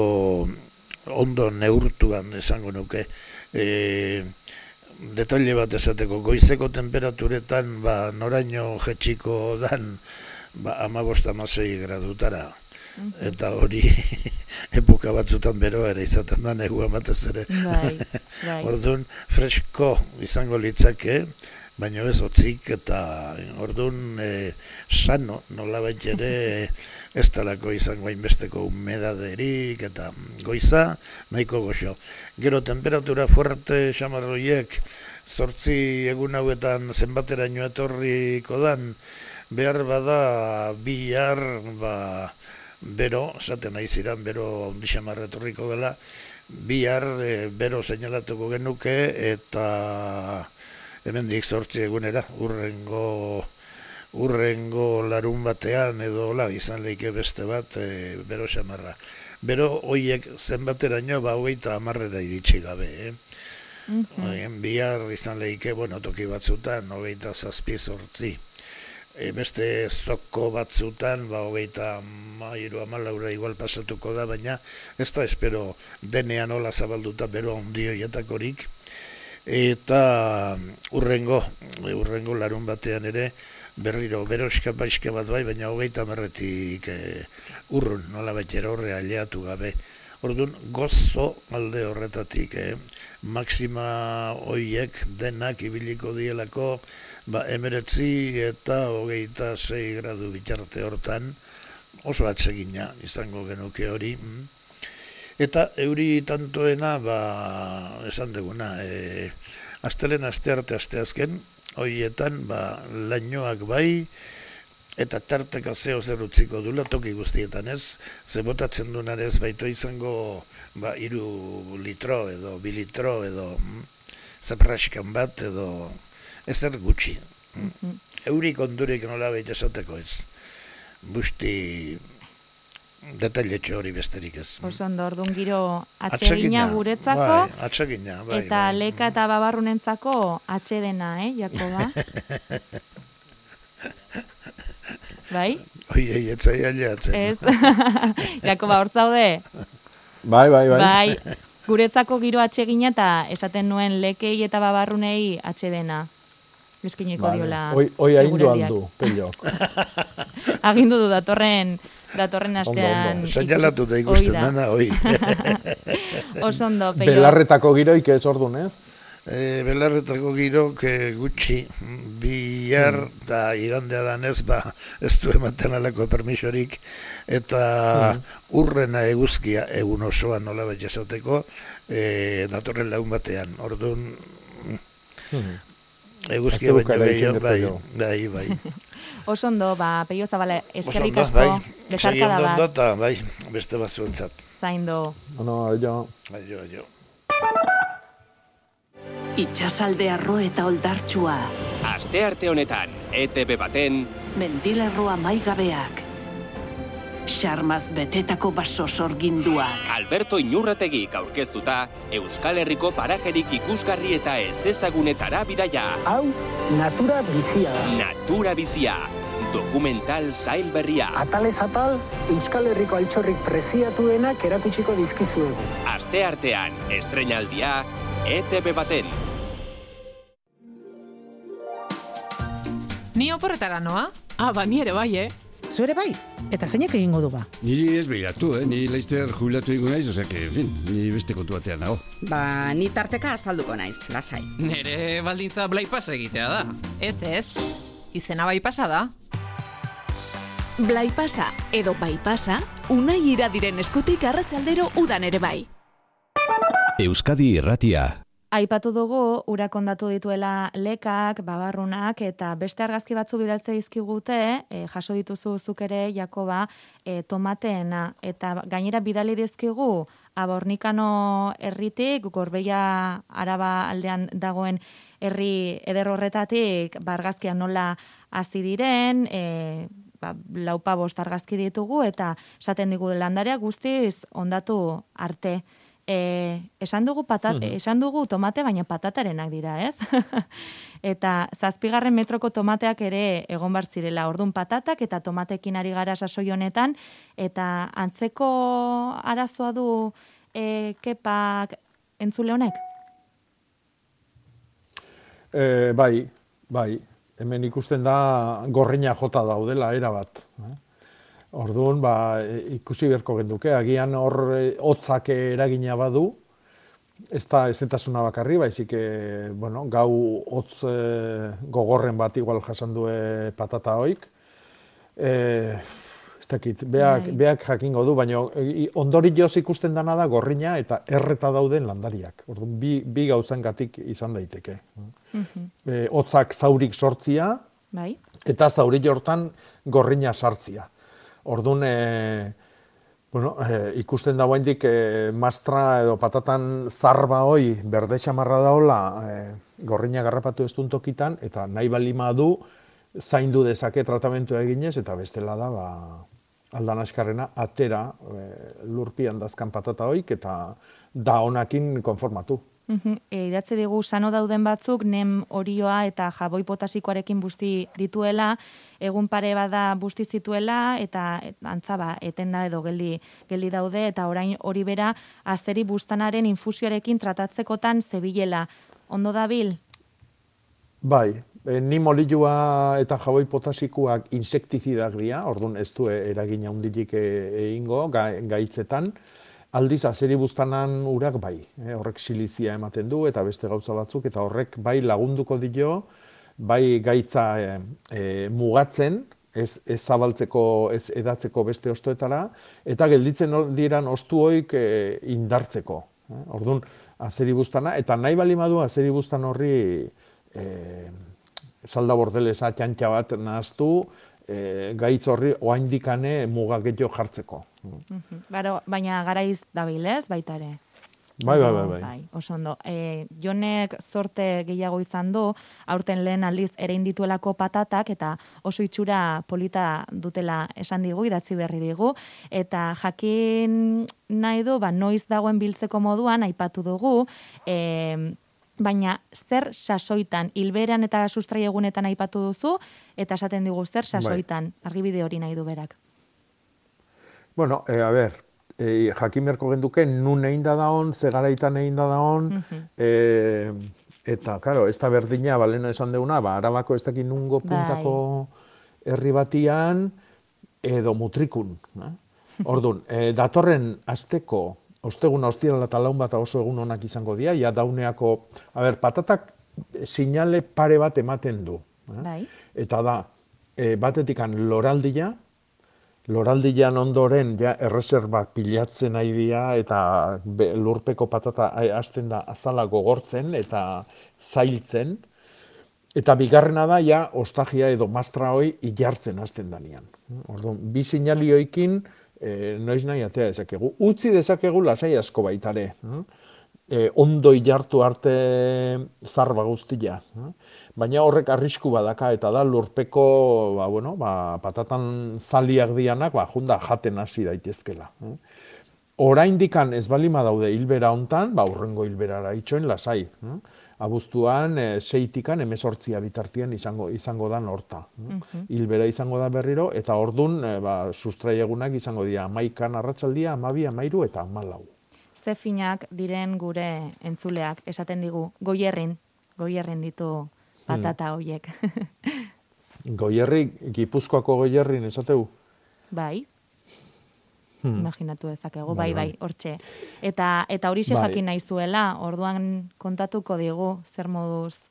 Speaker 12: ondo neurtuan esango nuke. E, detalle bat esateko, goizeko temperaturetan ba, noraino jetxiko dan ba, amabost amasei gradutara. Eta hori [LAUGHS] epoka batzutan beroa ere izaten da negua batez ere.
Speaker 2: Bai, bai. [LAUGHS]
Speaker 12: Orduan fresko izango litzake, baina ez otzik eta orduan e, sano nolabait ere ez talako izango hainbesteko humedaderik eta goiza nahiko goxo. Gero temperatura fuerte xamarroiek zortzi egun hauetan zenbateraino etorriko dan, behar bada bihar ba, bero, esaten nahi ziran, bero handi etorriko dela, bihar e, bero seinalatuko genuke eta hemendik zortzi egunera urrengo urrengo larun batean edo la izan leike beste bat e, bero xamarra. Bero hoiek zenbateraino ba hogeita hamarrera iritsi gabe, eh? Oien, bihar izan leike, bueno, toki batzutan, hogeita zazpi zortzi. E, beste zoko batzutan, ba, hogeita mairu amalaura igual pasatuko da, baina ez da espero denean hola zabalduta bero handi hoietakorik. Eta urrengo, e, urrengo larun batean ere, berriro, bero eskapaiska bat bai, baina hogeita marretik e, urrun, nola betera horre aliatu gabe. Orduan, gozo alde horretatik, eh? Maxima hoiek denak ibiliko dielako, ba, emeretzi eta hogeita sei gradu bitarte hortan, oso atsegina izango genuke hori. mm. Eta euri tantoena, ba, esan deguna, e, astelen aste arte aste hoietan, ba, lainoak bai, eta tarteka zeo zer utziko dula toki guztietan ez, ze botatzen dunan ez baita izango ba, iru litro edo bi litro edo mm, zapraskan bat edo ezer gutxi. Mm. Eurik ondurik nola baita esateko ez. Busti detailetxo hori besterik ez.
Speaker 2: Oso ondo, orduan giro atsegina guretzako,
Speaker 12: bai, atsegina, bai,
Speaker 2: eta
Speaker 12: bai.
Speaker 2: leka eta babarrunentzako atsedena, eh, Jakoba? [LAUGHS] bai?
Speaker 12: Oi, ei, etzai aliatzen.
Speaker 2: Ez, [LAUGHS] Jakoba, hor zaude?
Speaker 11: Bai, bai, bai.
Speaker 2: Bai, guretzako giro atsegina eta esaten nuen lekei eta babarrunei atsedena. Eskiniko
Speaker 11: Vale.
Speaker 2: diola.
Speaker 11: Hoi ahindu
Speaker 2: tegureliak.
Speaker 11: aldu, pellok. [LAUGHS]
Speaker 2: Agindu du datorren datorren astean.
Speaker 12: seinalatu da
Speaker 2: Hoi
Speaker 12: ikusten
Speaker 2: da.
Speaker 12: dana, oi.
Speaker 2: Oso ondo, peio.
Speaker 11: Belarretako giroik ez ordun ez?
Speaker 12: E, belarretako girok eh, gutxi bihar
Speaker 11: Hmm.
Speaker 12: eta igandea danez ba, ez du ematen alako permisorik eta
Speaker 11: Hmm.
Speaker 12: urrena eguzkia egun osoan nola bat jasateko e, datorren lagun batean orduan eguzkia
Speaker 11: Astebuka
Speaker 12: baino gehiago bai,
Speaker 11: dut
Speaker 12: bai, bai. [LAUGHS]
Speaker 2: Oso ondo, ba, peio zabala, eskerrik asko,
Speaker 12: bai,
Speaker 2: besarkada
Speaker 12: ondo
Speaker 2: bat,
Speaker 12: eta bai, beste bat zuentzat.
Speaker 2: zaindu.
Speaker 11: Bueno, jo.
Speaker 12: Aio, aio.
Speaker 13: Itxasalde arro eta oldartsua.
Speaker 1: Aste arte honetan, ETV baten,
Speaker 13: Mendilerroa maigabeak. Xarmaz betetako baso sorginduak.
Speaker 1: Alberto Inurrategik aurkeztuta, Euskal Herriko parajerik ikusgarri eta ez ezagunetara bidaia.
Speaker 14: Hau, natura bizia.
Speaker 1: Natura bizia, dokumental zail berria.
Speaker 14: Atalez atal, Euskal Herriko altxorrik preziatuenak erakutsiko dizkizuegu.
Speaker 1: Aste artean, estrenaldia, ETV baten.
Speaker 15: Ni oporretara noa?
Speaker 16: Ah, ba, ni ere bai, eh?
Speaker 17: Zuere bai, eta zeinek egingo du ba?
Speaker 18: Ni ez behiratu, eh? Ni laizter jubilatu egun naiz, osea, que, en fin, ni beste kontu batean nago.
Speaker 19: Ba, ni tarteka azalduko naiz, lasai.
Speaker 16: Nere baldintza blaipas egitea da.
Speaker 15: Ez ez, izena bai pasa da.
Speaker 20: Blaipasa edo baipasa, unai iradiren eskutik arratsaldero udan ere bai.
Speaker 1: Euskadi Irratia.
Speaker 2: Aipatu dugu, urak ondatu dituela lekak, babarrunak, eta beste argazki batzu bidaltze dizkigute, e, jaso dituzu zuk ere, Jakoba, e, tomateena, eta gainera bidali dizkigu, abornikano herritik, gorbeia araba aldean dagoen herri eder horretatik, bargazkian nola hasi diren, e, ba, laupa bost argazki ditugu, eta esaten digu landarea guztiz ondatu arte. E, esan dugu patat,
Speaker 21: Mhm.
Speaker 2: esan dugu tomate, baina patatarenak dira, ez? [LAUGHS] eta zazpigarren metroko tomateak ere egon bar zirela. Ordun patatak eta tomatekin ari gara sasoi honetan eta antzeko arazoa du e, kepak entzule honek?
Speaker 11: E, bai, bai. Hemen ikusten da gorrina jota daudela era bat. Eh? Orduan, ba, e, ikusi beharko genduke, agian hor e, hotzak eragina badu, ez da ezetasuna bakarri, baizik, e, bueno, gau hotz e, gogorren bat igual jasan due patata hoik. E, ez dakit, beak,
Speaker 2: Bai.
Speaker 11: beak jakingo du, baina e, ondori joz ikusten dana da gorrina eta erreta dauden landariak. Orduan, bi, bi gauzangatik izan daiteke. E, hotzak zaurik sortzia,
Speaker 2: Bai?
Speaker 11: eta zauri hortan gorrina sartzia. Orduan, e, bueno, e, ikusten da guaindik e, mastra edo patatan zarba hoi berde xamarra daola e, gorrina garrapatu ez tokitan, eta nahi balima du zaindu dezake tratamentu eginez, eta bestela da, ba, aldan askarrena, atera e, lurpian dazkan patata hoik, eta da honakin konformatu.
Speaker 2: E, idatzi digu sano dauden batzuk nem orioa eta jaboi potasikoarekin busti dituela, egun pare bada busti zituela eta et- antza ba etenda edo geldi geldi daude eta orain hori bera azeri bustanaren infusioarekin tratatzekotan zebilela. Ondo dabil?
Speaker 11: Bai, e, ni molilua eta jaboi potasikoak insektizidak dira, orduan ez du eragina handirik e, egingo ga, gaitzetan, Aldiz, azeri buztanan urak bai, eh, horrek silizia ematen du eta beste gauza batzuk, eta horrek bai lagunduko dio, bai gaitza e, e, mugatzen, ez, ez zabaltzeko, ez edatzeko beste ostoetara, eta gelditzen diran ostu hoik e, indartzeko. Eh? Orduan, azeri buztana, eta nahi bali madu azeri buztan horri e, salda bordelesa txantxa bat nahaztu, e, gaitz horri oaindikane mugaketio jartzeko.
Speaker 2: Baro, baina garaiz dabilez, baita ere.
Speaker 11: Bai, bai, bai, bai.
Speaker 2: bai oso ondo. E, jonek zorte gehiago izan du, aurten lehen aldiz ere indituelako patatak, eta oso itxura polita dutela esan digu, idatzi berri digu, eta jakin nahi du, ba, noiz dagoen biltzeko moduan, aipatu dugu, e, baina zer sasoitan, hilberan eta sustrai egunetan aipatu duzu, eta esaten digu zer bai. sasoitan, argibide hori nahi du berak.
Speaker 11: Bueno, e, a ber, e, jakin berko genduke, nun egin da daon, zegaraitan egin da daon, e, eta, karo, ez da berdina, balena esan deuna, ba, arabako ez dakit nungo bai. puntako herri batian, edo mutrikun. Na? [LAUGHS] Orduan, e, datorren azteko osteguna ostirala eta laun bat oso egun onak izango dira, ja dauneako, a ber, patatak sinale pare bat ematen du. Eh? Bai. Eta da, e, batetikan loraldia, loraldian ondoren ja erreserbak pilatzen nahi dira eta lurpeko patata hasten da azala gogortzen eta zailtzen. Eta bigarrena da, ja, ostagia edo mastra hoi ilartzen hasten danian. Orduan, bi sinalioikin, e, noiz nahi atea dezakegu. Utzi dezakegu lasai asko baitare. E, ondo jartu arte zarba guztia. Baina horrek arrisku badaka eta da lurpeko ba, bueno, ba, patatan zaliak dianak ba, junda jaten hasi daitezkela. Orain dikan ez balima daude hilbera hontan, ba, urrengo hilberara itxoen lasai abuztuan e, seitikan emezortzia bitartien izango izango da norta. Hilbera izango da berriro, eta ordun e, ba, sustraiegunak izango dira maikan arratsaldia amabi, amairu eta amalau.
Speaker 2: Ze finak diren gure entzuleak, esaten digu, goierrin, goierrin ditu patata hmm. hoiek. [LAUGHS]
Speaker 11: goierri, gipuzkoako goierrin, esateu?
Speaker 2: Bai, hmm. imaginatu dezakegu, bai, bai, bai, hortxe. Eta, eta hori bai. jakin nahi zuela, orduan kontatuko digu, zer moduz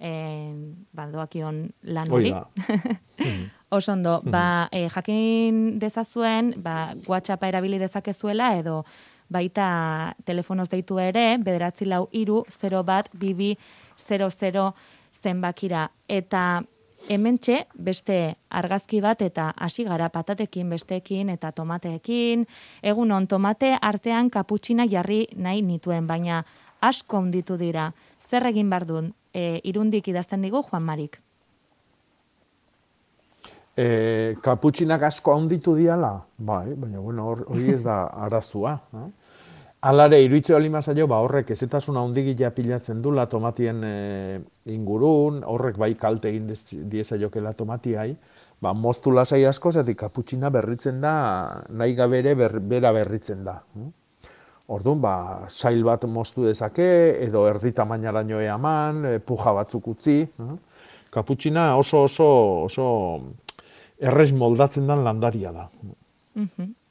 Speaker 2: eh, baldoakion lan hori. [LAUGHS] hmm. Osondo, hmm. ba, eh, jakin dezazuen, ba, WhatsAppa erabili dezakezuela, edo baita telefonoz deitu ere, bederatzi lau iru, 0 bat, bibi, 00 zenbakira. Eta hementxe beste argazki bat eta hasi gara patatekin besteekin eta tomateekin. Egun on tomate artean kaputxina jarri nahi nituen, baina asko onditu dira. Zer egin bar duen? E, irundik idazten digu Juan Marik.
Speaker 11: E, kaputxinak asko onditu diala? Bai, baina bueno, hori ez da arazua. Eh? Alare, iruitze bali mazaio, ba, horrek ezetasuna ondigila pilatzen dula tomatien e, ingurun, horrek bai kalte egin dieza jokela tomatiai, ba, moztu lasai asko, zetik kaputxina berritzen da, nahi gabere ber, bera berritzen da. Orduan, ba, sail bat moztu dezake, edo erdi tamainara eman, e, puja batzuk utzi. Kaputxina oso oso oso errez moldatzen dan landaria da.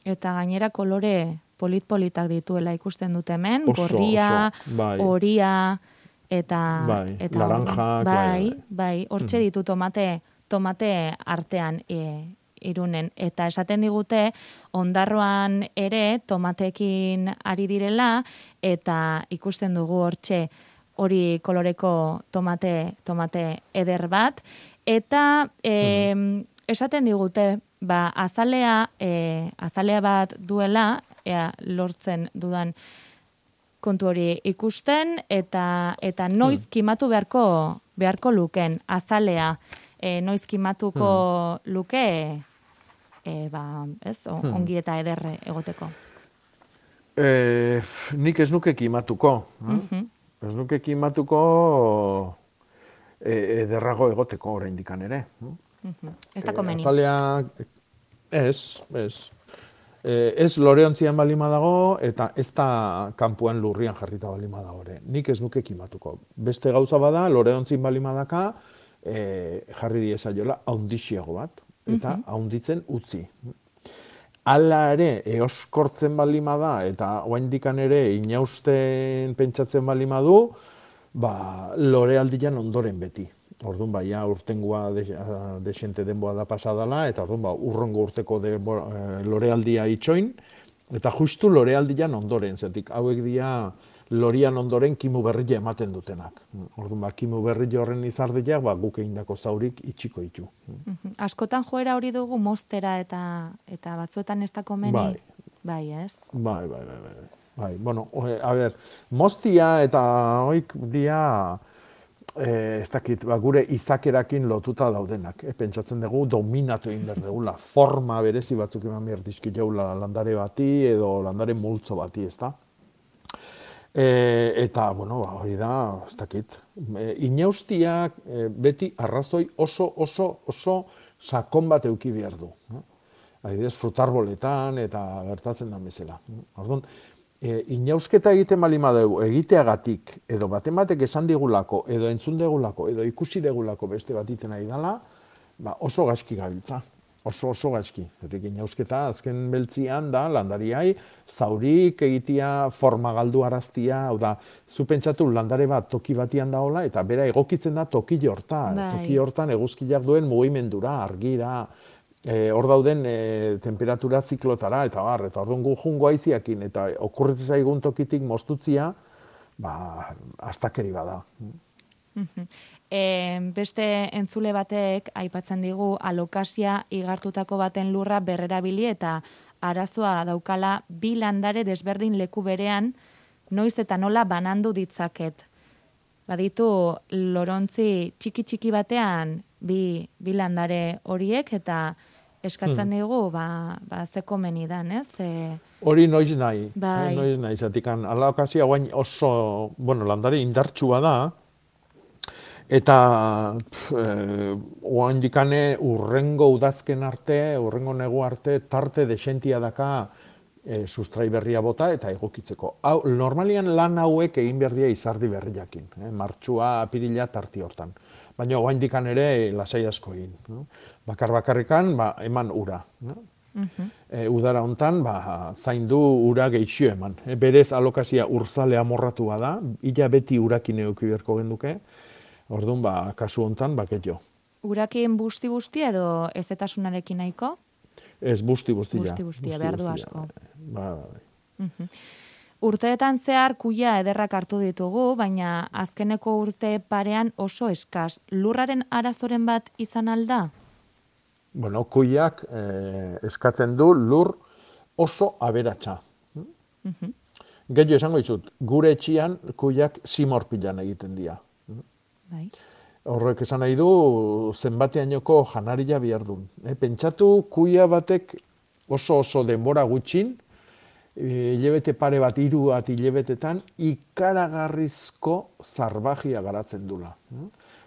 Speaker 2: Eta gainera kolore polit-politak dituela ikusten dute hemen, gorria, bai. horia, eta...
Speaker 11: Bai, eta laranja,
Speaker 2: bai, bai, bai, hortxe mm. ditu tomate, tomate artean e, irunen. Eta esaten digute, ondarroan ere tomatekin ari direla, eta ikusten dugu hortxe hori koloreko tomate, tomate eder bat, eta e, esaten digute, ba, azalea, e, azalea bat duela, ea lortzen dudan kontu hori ikusten eta eta noiz hmm. kimatu beharko beharko luken azalea e, noiz kimatuko hmm. luke e, ba, ez, hmm. ongi eta ederre egoteko.
Speaker 11: E, nik ez nuke kimatuko. Mm Ez nuke kimatuko e, ederrago egoteko oraindikan ere. Mm
Speaker 2: -hmm. Ez da komeni.
Speaker 11: azalea, ez, ez. Eh, ez loreontzian balima dago eta ez da kanpuan lurrian jarrita balima dago ere. Nik ez nuke kimatuko. Beste gauza bada, loreontzin balima daka, eh, jarri dieza jola, haundixiago bat, eta mm haunditzen utzi. Hala ere, eoskortzen balima da, eta oaindikan ere inausten pentsatzen balima du, ba, lore aldian ondoren beti. Orduan, bai, ja, urtengoa de, desente denboa da pasadala, eta orduan, ba, urrongo urteko de, eh, lorealdia itxoin, eta justu lorealdian ondoren, zetik, hauek dia lorian ondoren kimu berria ematen dutenak. Orduan, ba, kimu berri horren izardiak, ba, guk eindako zaurik itxiko itu.
Speaker 2: Mhm. Askotan joera hori dugu mostera eta eta batzuetan ez da komeni.
Speaker 11: Bai.
Speaker 2: Bai, ez?
Speaker 11: Bai, bai, bai, bai. Bai, bueno, oe, a ber, mostia eta oik dia, eh, ez dakit, ba, gure izakerakin lotuta daudenak. Eh, pentsatzen dugu dominatu egin behar dugula, forma berezi batzuk eman behar dizki jaula landare bati edo landare multzo bati, ez da? E, eta, bueno, ba, hori da, ez dakit, e, inaustiak e, beti arrazoi oso, oso, oso sakon bat euki behar du. Adibidez, frutarboletan eta gertatzen da bezala. Orduan, e, inausketa egiten bali dugu egiteagatik, edo batematek esan digulako, edo entzun digulako, edo ikusi digulako beste bat iten nahi dela, ba, oso gaizki gabiltza oso oso gaizki. Zerrekin jausketa azken beltzian da, landariai, zaurik egitea forma galdu araztia, hau da, zu pentsatu landare bat toki batian daola, eta bera egokitzen da toki hortan. Bai. Toki hortan eguzkiak duen mugimendura, argira, e, hor dauden e, temperatura ziklotara, eta bar, eta orduan gu jungo aiziakin, eta okurretzen zaigun tokitik mostutzia, ba, astakeri bada.
Speaker 2: E, beste entzule batek aipatzen digu alokasia igartutako baten lurra berrerabili eta arazoa daukala bi landare desberdin leku berean noiz eta nola banandu ditzaket. Baditu lorontzi txiki txiki batean bi, bi landare horiek eta eskatzen hmm. digu ba, ba ze komeni dan, ez? E,
Speaker 11: Hori noiz nahi,
Speaker 2: bai.
Speaker 11: noiz nahi, zatikan, alaukasia guain oso, bueno, landare indartsua da, Eta e, oan dikane urrengo udazken arte, urrengo negu arte, tarte desentia daka e, sustrai berria bota eta egokitzeko. Hau, normalian lan hauek egin berdia izardi berriakin, eh? martxua, apirila, tarti hortan. Baina oan dikan ere lasai asko egin. No? Bakar bakarrikan, ba, eman ura. No? E, udara hontan, ba, zaindu ura geixio eman. E, berez alokazia urzale amorratua da, ila beti urakin euki berko genduke, Orduan, ba, kasu hontan baket jo.
Speaker 2: Urakin busti-busti edo ez etasunarekin nahiko?
Speaker 11: Ez busti-busti ja.
Speaker 2: Busti-busti, behar du asko.
Speaker 11: Ba, ba, ba.
Speaker 2: Urteetan zehar kuia ederrak hartu ditugu, baina azkeneko urte parean oso eskaz. Lurraren arazoren bat izan alda?
Speaker 11: Bueno, kuiak eh, eskatzen du lur oso aberatsa. Mm -hmm. Esango izut, gure etxian kuiak simorpilan egiten dira. Bai. Horrek esan nahi du zenbateainoko janaria bihar duen. E, pentsatu kuia batek oso oso denbora gutxin, e, hilebete pare bat, hiru bat hilebetetan, ikaragarrizko zarbajia garatzen dula.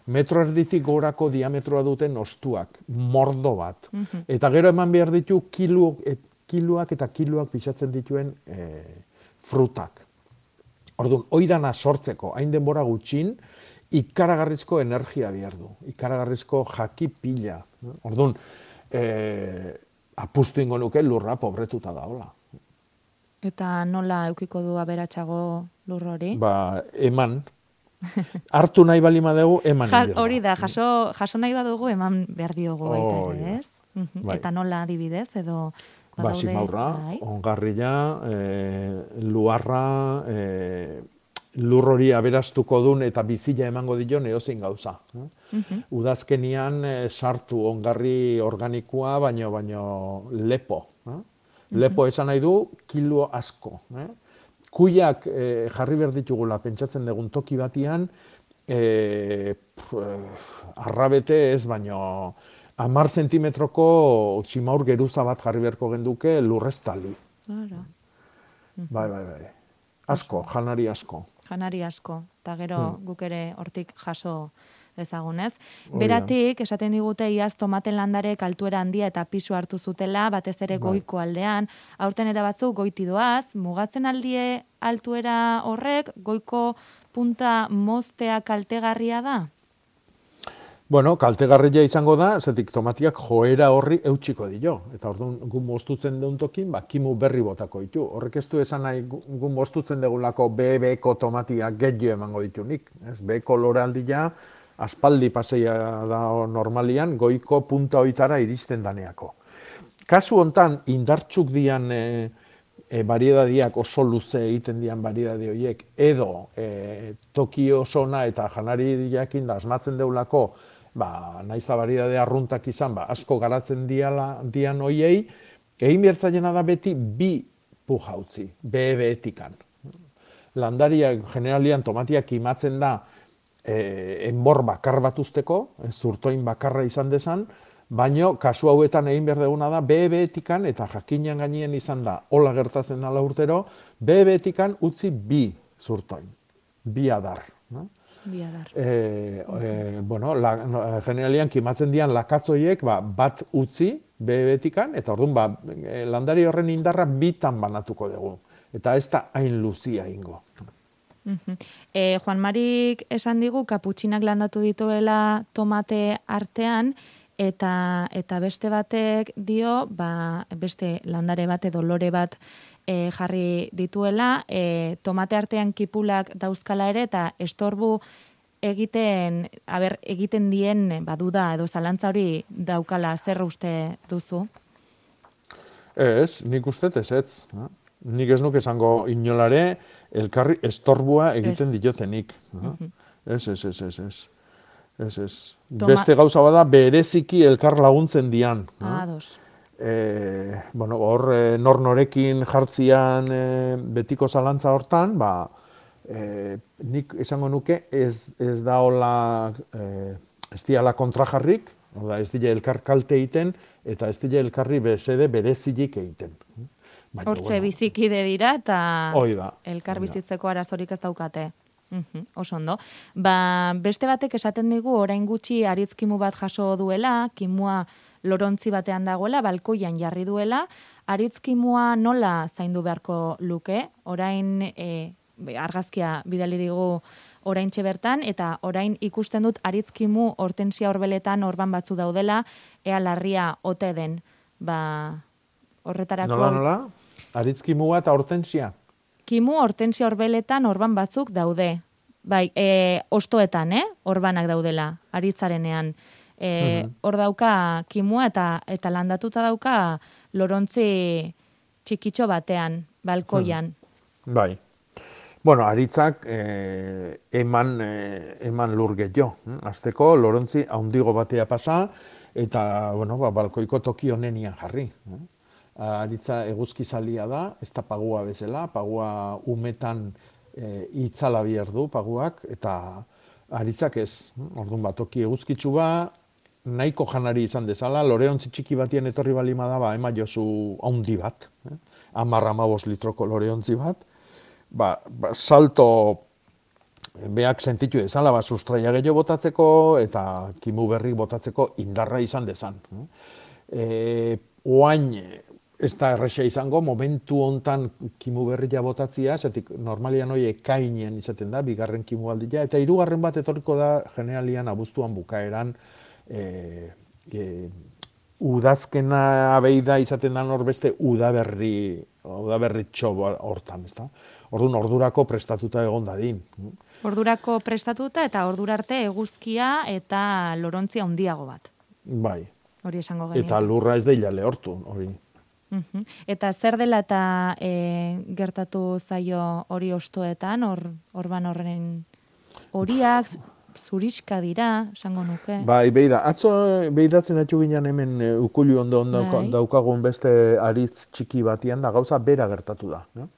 Speaker 11: Metro erdizik gorako diametroa duten ostuak, mordo bat. Mhm. Eta gero eman behar ditu kilu, et, kiluak eta kiluak pisatzen dituen e, frutak. Orduan, oidana sortzeko, hain denbora gutxin, ikaragarrizko energia behar du, ikaragarrizko jaki pila. Orduan, e, apustu ingo nuke lurra pobretuta daola.
Speaker 2: Eta nola eukiko du aberatsago lur hori?
Speaker 11: Ba, eman. Hartu nahi bali dugu, eman.
Speaker 2: Ja, hori da, jaso, jaso nahi badugu, eman behar diogu baita ere, ez? Bai. Eta nola adibidez, edo...
Speaker 11: Ba, simaurra, bai. ongarria, e, luarra, e, lur hori aberastuko dun eta bizila emango dio neozein gauza. Mm Udazkenian sartu ongarri organikoa, baino baino lepo. Eh? Lepo esan nahi du, kilo asko. Eh? Kuiak eh, jarri behar ditugula pentsatzen dugun toki batian, eh, arrabete ez, baino amar zentimetroko tximaur geruza bat jarri beharko genduke lurreztali. Bai, bai, bai. Asko, janari asko
Speaker 2: janari asko, eta gero hmm. guk ere hortik jaso ezagunez. Beratik, esaten digute iaz tomaten landarek altuera handia eta pisu hartu zutela, batez ere bai. goiko aldean, aurten era batzu goiti doaz, mugatzen aldie altuera horrek, goiko punta moztea kaltegarria da?
Speaker 11: Bueno, kaltegarria izango da, zetik tomatiak joera horri eutxiko dio. Eta orduan, gu moztutzen deun tokin, ba, kimu berri botako ditu. Horrek ez du esan nahi, gu gu moztutzen degulako BB-ko tomatiak gehiago emango ditunik. Ez, B kolore aldia, aspaldi paseia da normalian, goiko punta hoitara iristen daneako. Kasu hontan, indartxuk dian e, e, variedadiak oso luze egiten dian variedade horiek, edo e, toki osona eta janari jakin da asmatzen deulako, ba, naiz da variedade arruntak izan, ba, asko garatzen diala, dian hoiei, egin bertzaiena da beti bi pujautzi, BB-etikan. Landariak generalian tomatiak imatzen da e, enbor bakar bat usteko, e, zurtoin bakarra izan dezan, baino kasu hauetan egin behar duguna da BB-etikan eta jakinan gainien izan da hola gertatzen dela urtero, BB-etikan utzi bi zurtoin, bi adar. No?
Speaker 2: Biadar.
Speaker 11: E, e, bueno, la, generalian kimatzen dian lakatzoiek ba, bat utzi bebetikan, eta orduan ba, e, landari horren indarra bitan banatuko dugu. Eta ez da hain luzia ingo.
Speaker 2: E, Juan Marik esan digu kaputxinak landatu dituela tomate artean, eta eta beste batek dio, ba, beste landare bat edo lore bat e, jarri dituela, e, tomate artean kipulak dauzkala ere, eta estorbu egiten, aber, egiten dien baduda edo zalantza hori daukala zer uste duzu?
Speaker 11: Ez, nik uste ez ez. Nik ez nuke esango inolare, elkarri estorbua egiten diotenik. Ez, ez, ez, ez, ez. Ez, ez. Beste gauza bada, bereziki elkar laguntzen dian.
Speaker 2: Ados
Speaker 11: e, bueno, hor e, nor norekin jartzian e, betiko zalantza hortan, ba, e, nik esango nuke ez, ez da hola, e, ez diala kontrajarrik, oda, ez dira elkar kalte egiten, eta ez dira elkarri bezede berezilik egiten.
Speaker 2: Hortxe bueno, bizikide dira eta elkar bizitzeko arazorik ez daukate. Uhum, oso ondo. Ba, beste batek esaten digu orain gutxi aritzkimu bat jaso duela, kimua lorontzi batean dagoela, balkoian jarri duela, aritzkimua nola zaindu beharko luke, orain e, argazkia bidali digu orain bertan eta orain ikusten dut aritzkimu hortensia horbeletan orban batzu daudela, ea larria ote den, ba, horretarako...
Speaker 11: Nola, nola? Aritzkimua eta hortensia?
Speaker 2: Kimu hortensia horbeletan orban batzuk daude. Bai, e, ostoetan, eh? Orbanak daudela, aritzarenean e, hor dauka kimua eta eta landatuta dauka lorontzi txikitxo batean, balkoian.
Speaker 11: Hmm. Bai. Bueno, aritzak eh, eman, eh, eman lur jo. Azteko, lorontzi haundigo batea pasa, eta, bueno, ba, balkoiko toki honenian jarri. Aritza eguzki zalia da, ez da pagua bezala, pagua umetan e, itzala bihar du paguak, eta aritzak ez. Orduan bat, toki eguzkitzu ba, nahiko janari izan dezala, loreontzi txiki batien etorri balima da, ba, ema jozu haundi bat, eh? amarra litroko loreontzi bat, ba, ba, salto beak sentitu dezala, ba, sustraia gehiago botatzeko eta kimu berri botatzeko indarra izan dezan. E, oain, ez da erresa izango, momentu hontan kimu berria botatzia, zetik normalian hoi ekainen izaten da, bigarren kimu aldia, eta hirugarren bat etorriko da generalian abuztuan bukaeran, e, e, udazkena abeida izaten da norbeste udaberri, udaberri txobo hortan, ez da? Orduan, ordurako prestatuta egon dadin.
Speaker 2: Ordurako prestatuta eta ordurarte eguzkia eta lorontzia handiago bat.
Speaker 11: Bai.
Speaker 2: Hori esango genio.
Speaker 11: Eta lurra ez deila lehortu, hori.
Speaker 2: Eta zer dela eta e, gertatu zaio hori ostoetan, hor, orban horren horiak, zuriska dira, esango nuke.
Speaker 11: Bai, beida, atzo beidatzen atxu ginen hemen uh, ukulu ondo ondo bai. daukagun beste aritz txiki batian da gauza bera gertatu da. No?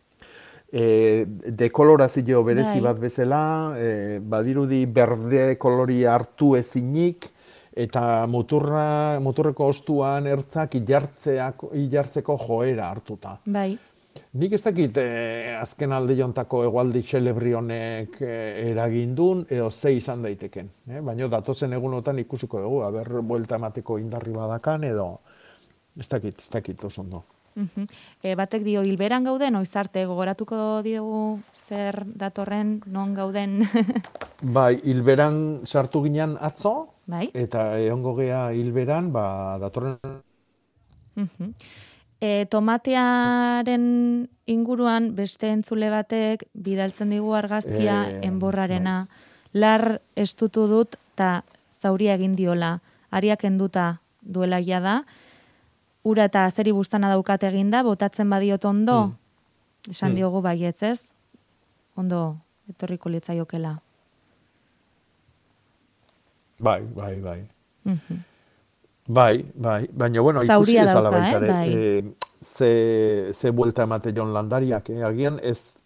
Speaker 11: E, dekolorazio berezi bai. bat bezala, e, badirudi berde kolori hartu ezinik, eta muturra, muturreko ostuan ertzak ilartzeko joera hartuta.
Speaker 2: Bai.
Speaker 11: Nik ez dakit eh, azken alde jontako egualdi xelebri honek eh, eragindun, edo ze izan daiteken. Eh? Baina datozen egunotan ikusiko dugu, haber buelta emateko indarri badakan, edo ez dakit, ez dakit oso ondo.
Speaker 2: E, batek dio, hilberan gauden, oizarte, gogoratuko diogu zer datorren non gauden? [LAUGHS]
Speaker 11: bai, hilberan sartu ginen atzo,
Speaker 2: Bai.
Speaker 11: Eta egongo gea hilberan, ba, datorren
Speaker 2: Mhm. E, tomatearen inguruan beste entzule batek bidaltzen digu argazkia
Speaker 11: Eh,
Speaker 2: enborrarena. Lar estutu dut eta zauria egin diola. Ariak enduta duela ja da. Ura eta azeri bustana daukat eginda, botatzen badiot ondo. Esan
Speaker 11: Mm.
Speaker 2: diogu baietz ez? Ondo etorriko litzaiokela.
Speaker 11: Bai, bai, bai.
Speaker 2: Mhm.
Speaker 11: Bai, bai, baina bueno, ikusi
Speaker 2: dauka,
Speaker 11: baita
Speaker 2: eh? Bai.
Speaker 11: eh, ze, ze buelta emate jon landariak, eh? agian ez,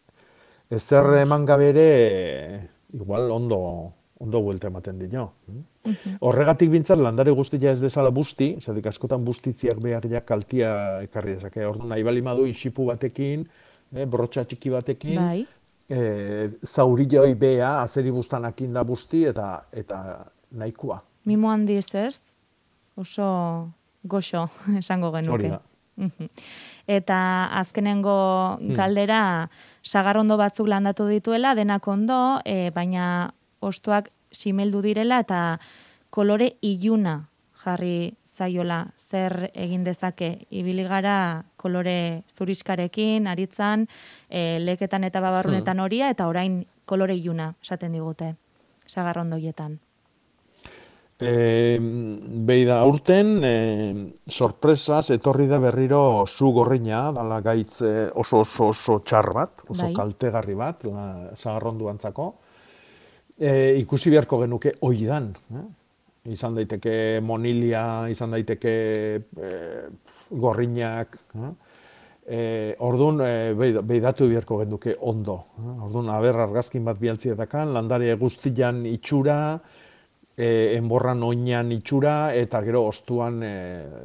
Speaker 11: ez eman gabe ere, igual ondo, ondo buelta ematen dio.
Speaker 2: Mhm.
Speaker 11: Horregatik bintzat landare guztia ez dezala busti, zatik askotan bustitziak behar ja kaltia ekarri dezake. Ordu nahi bali madu isipu batekin, eh, brotxa txiki batekin,
Speaker 2: Bai.
Speaker 11: eh, zaurioi bea, azeri bustanakin da busti, eta, eta nahikoa.
Speaker 2: Mimo handiz ez? Oso goxo [LAUGHS] esango genuke. Eta azkenengo
Speaker 11: Hmm.
Speaker 2: galdera sagarrondo batzuk landatu dituela, denak ondo, e, baina ostoak simeldu direla eta kolore iluna jarri zaiola zer egin dezake ibili gara kolore zuriskarekin aritzan e, leketan eta babarrunetan
Speaker 11: Hmm.
Speaker 2: horia eta orain kolore iluna esaten digute sagarrondoietan.
Speaker 11: E, behi da, aurten, e, sorpresaz, etorri da berriro zu gorrina, dala gaitz eh, oso oso oso txar bat, oso
Speaker 2: Bai.
Speaker 11: kaltegarri bat, la, zagarronduantzako. E, ikusi beharko genuke oidan. Eh? Izan daiteke monilia, izan daiteke e, gorrinak. Eh? E, orduan, e, behidatu beharko genuke ondo. Eh? Orduan, aber argazkin bat bialtzietakan, landare guztian itxura, e, enborran oinan itxura, eta gero ostuan e,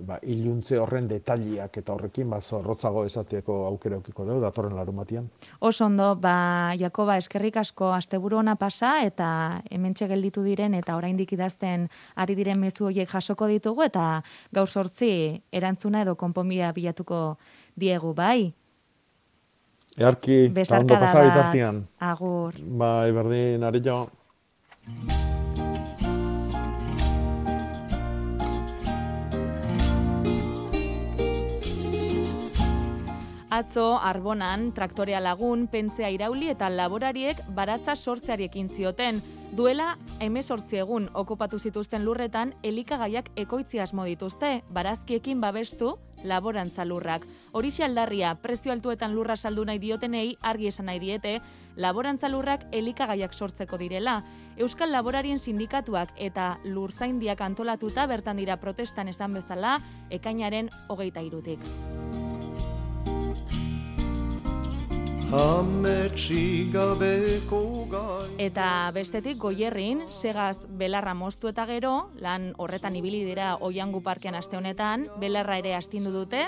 Speaker 11: ba, iluntze horren detaliak eta horrekin ba, zorrotzago esateko aukera eukiko dugu, datorren larumatian.
Speaker 2: Oso ondo, ba, Jakoba, eskerrik asko asteburu ona pasa eta hementxe gelditu diren eta oraindik idazten ari diren mezu horiek jasoko ditugu eta gaur sortzi erantzuna edo konponbidea bilatuko diegu, bai?
Speaker 11: Earki, eta ondo pasa bitartian.
Speaker 2: Agur.
Speaker 11: Bai, berdin, ari jo.
Speaker 2: Atzo, Arbonan, traktorea lagun, pentzea irauli eta laborariek baratza sortzeari ekin zioten. Duela, emezortzi egun okupatu zituzten lurretan, elikagaiak ekoitzi asmo dituzte, barazkiekin babestu laborantza lurrak. Horixe aldarria, prezio altuetan lurra saldu nahi diotenei argi esan nahi diete, laborantza lurrak elikagaiak sortzeko direla. Euskal Laborarien sindikatuak eta lurzaindiak antolatuta bertan dira protestan esan bezala, ekainaren hogeita irutik. Eta bestetik goierrin, segaz belarra moztu eta gero, lan horretan ibili dira oiangu parkean aste honetan, belarra ere astindu dute,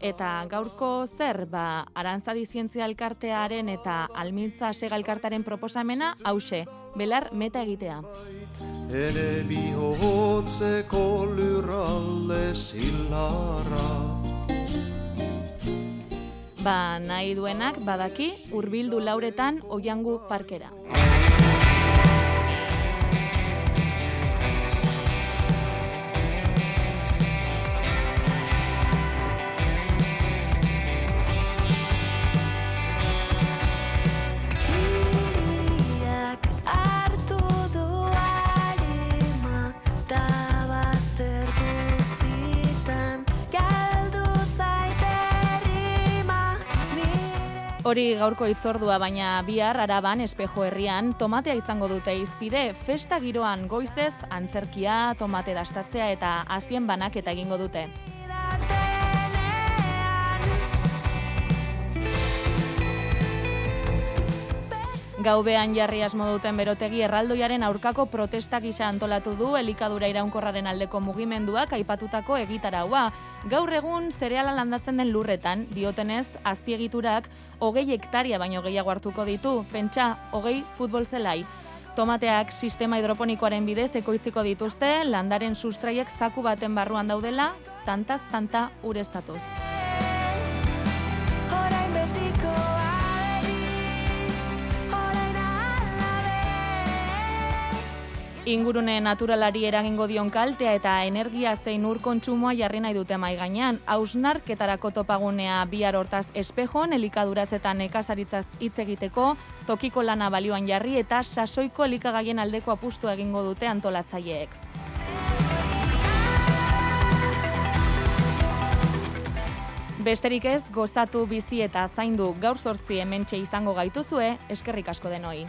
Speaker 2: eta gaurko zer, ba, arantzadi zientzia elkartearen eta almintza sega elkartearen proposamena, hause, belar meta egitea.
Speaker 6: Ere bihotzeko lurralde zilarra
Speaker 2: Ba, nahi duenak badaki hurbildu lauretan oiangu parkera. Hori gaurko itzordua, baina bihar araban espejo herrian tomatea izango dute izpide, festa giroan goizez, antzerkia, tomate dastatzea eta azien banaketa egingo dute. Gaubean jarri asmo duten berotegi erraldoiaren aurkako protesta gisa antolatu du elikadura iraunkorraren aldeko mugimenduak aipatutako egitaraua. Gaur egun zereala landatzen den lurretan, diotenez, azpiegiturak hogei hektaria baino gehiago hartuko ditu, pentsa, hogei futbol zelai. Tomateak sistema hidroponikoaren bidez ekoitziko dituzte, landaren sustraiek zaku baten barruan daudela, tantaz tanta ureztatuz. Ingurune naturalari eragingo dion kaltea eta energia zein ur kontsumoa jarri nahi dute mai gainean. Hausnarketarako topagunea bihar hortaz espejon, elikaduraz eta nekazaritzaz hitz egiteko, tokiko lana balioan jarri eta sasoiko elikagaien aldeko apustu egingo dute antolatzaileek. Besterik ez, gozatu bizi eta zaindu gaur sortzi hementxe izango gaituzue, eskerrik asko denoi.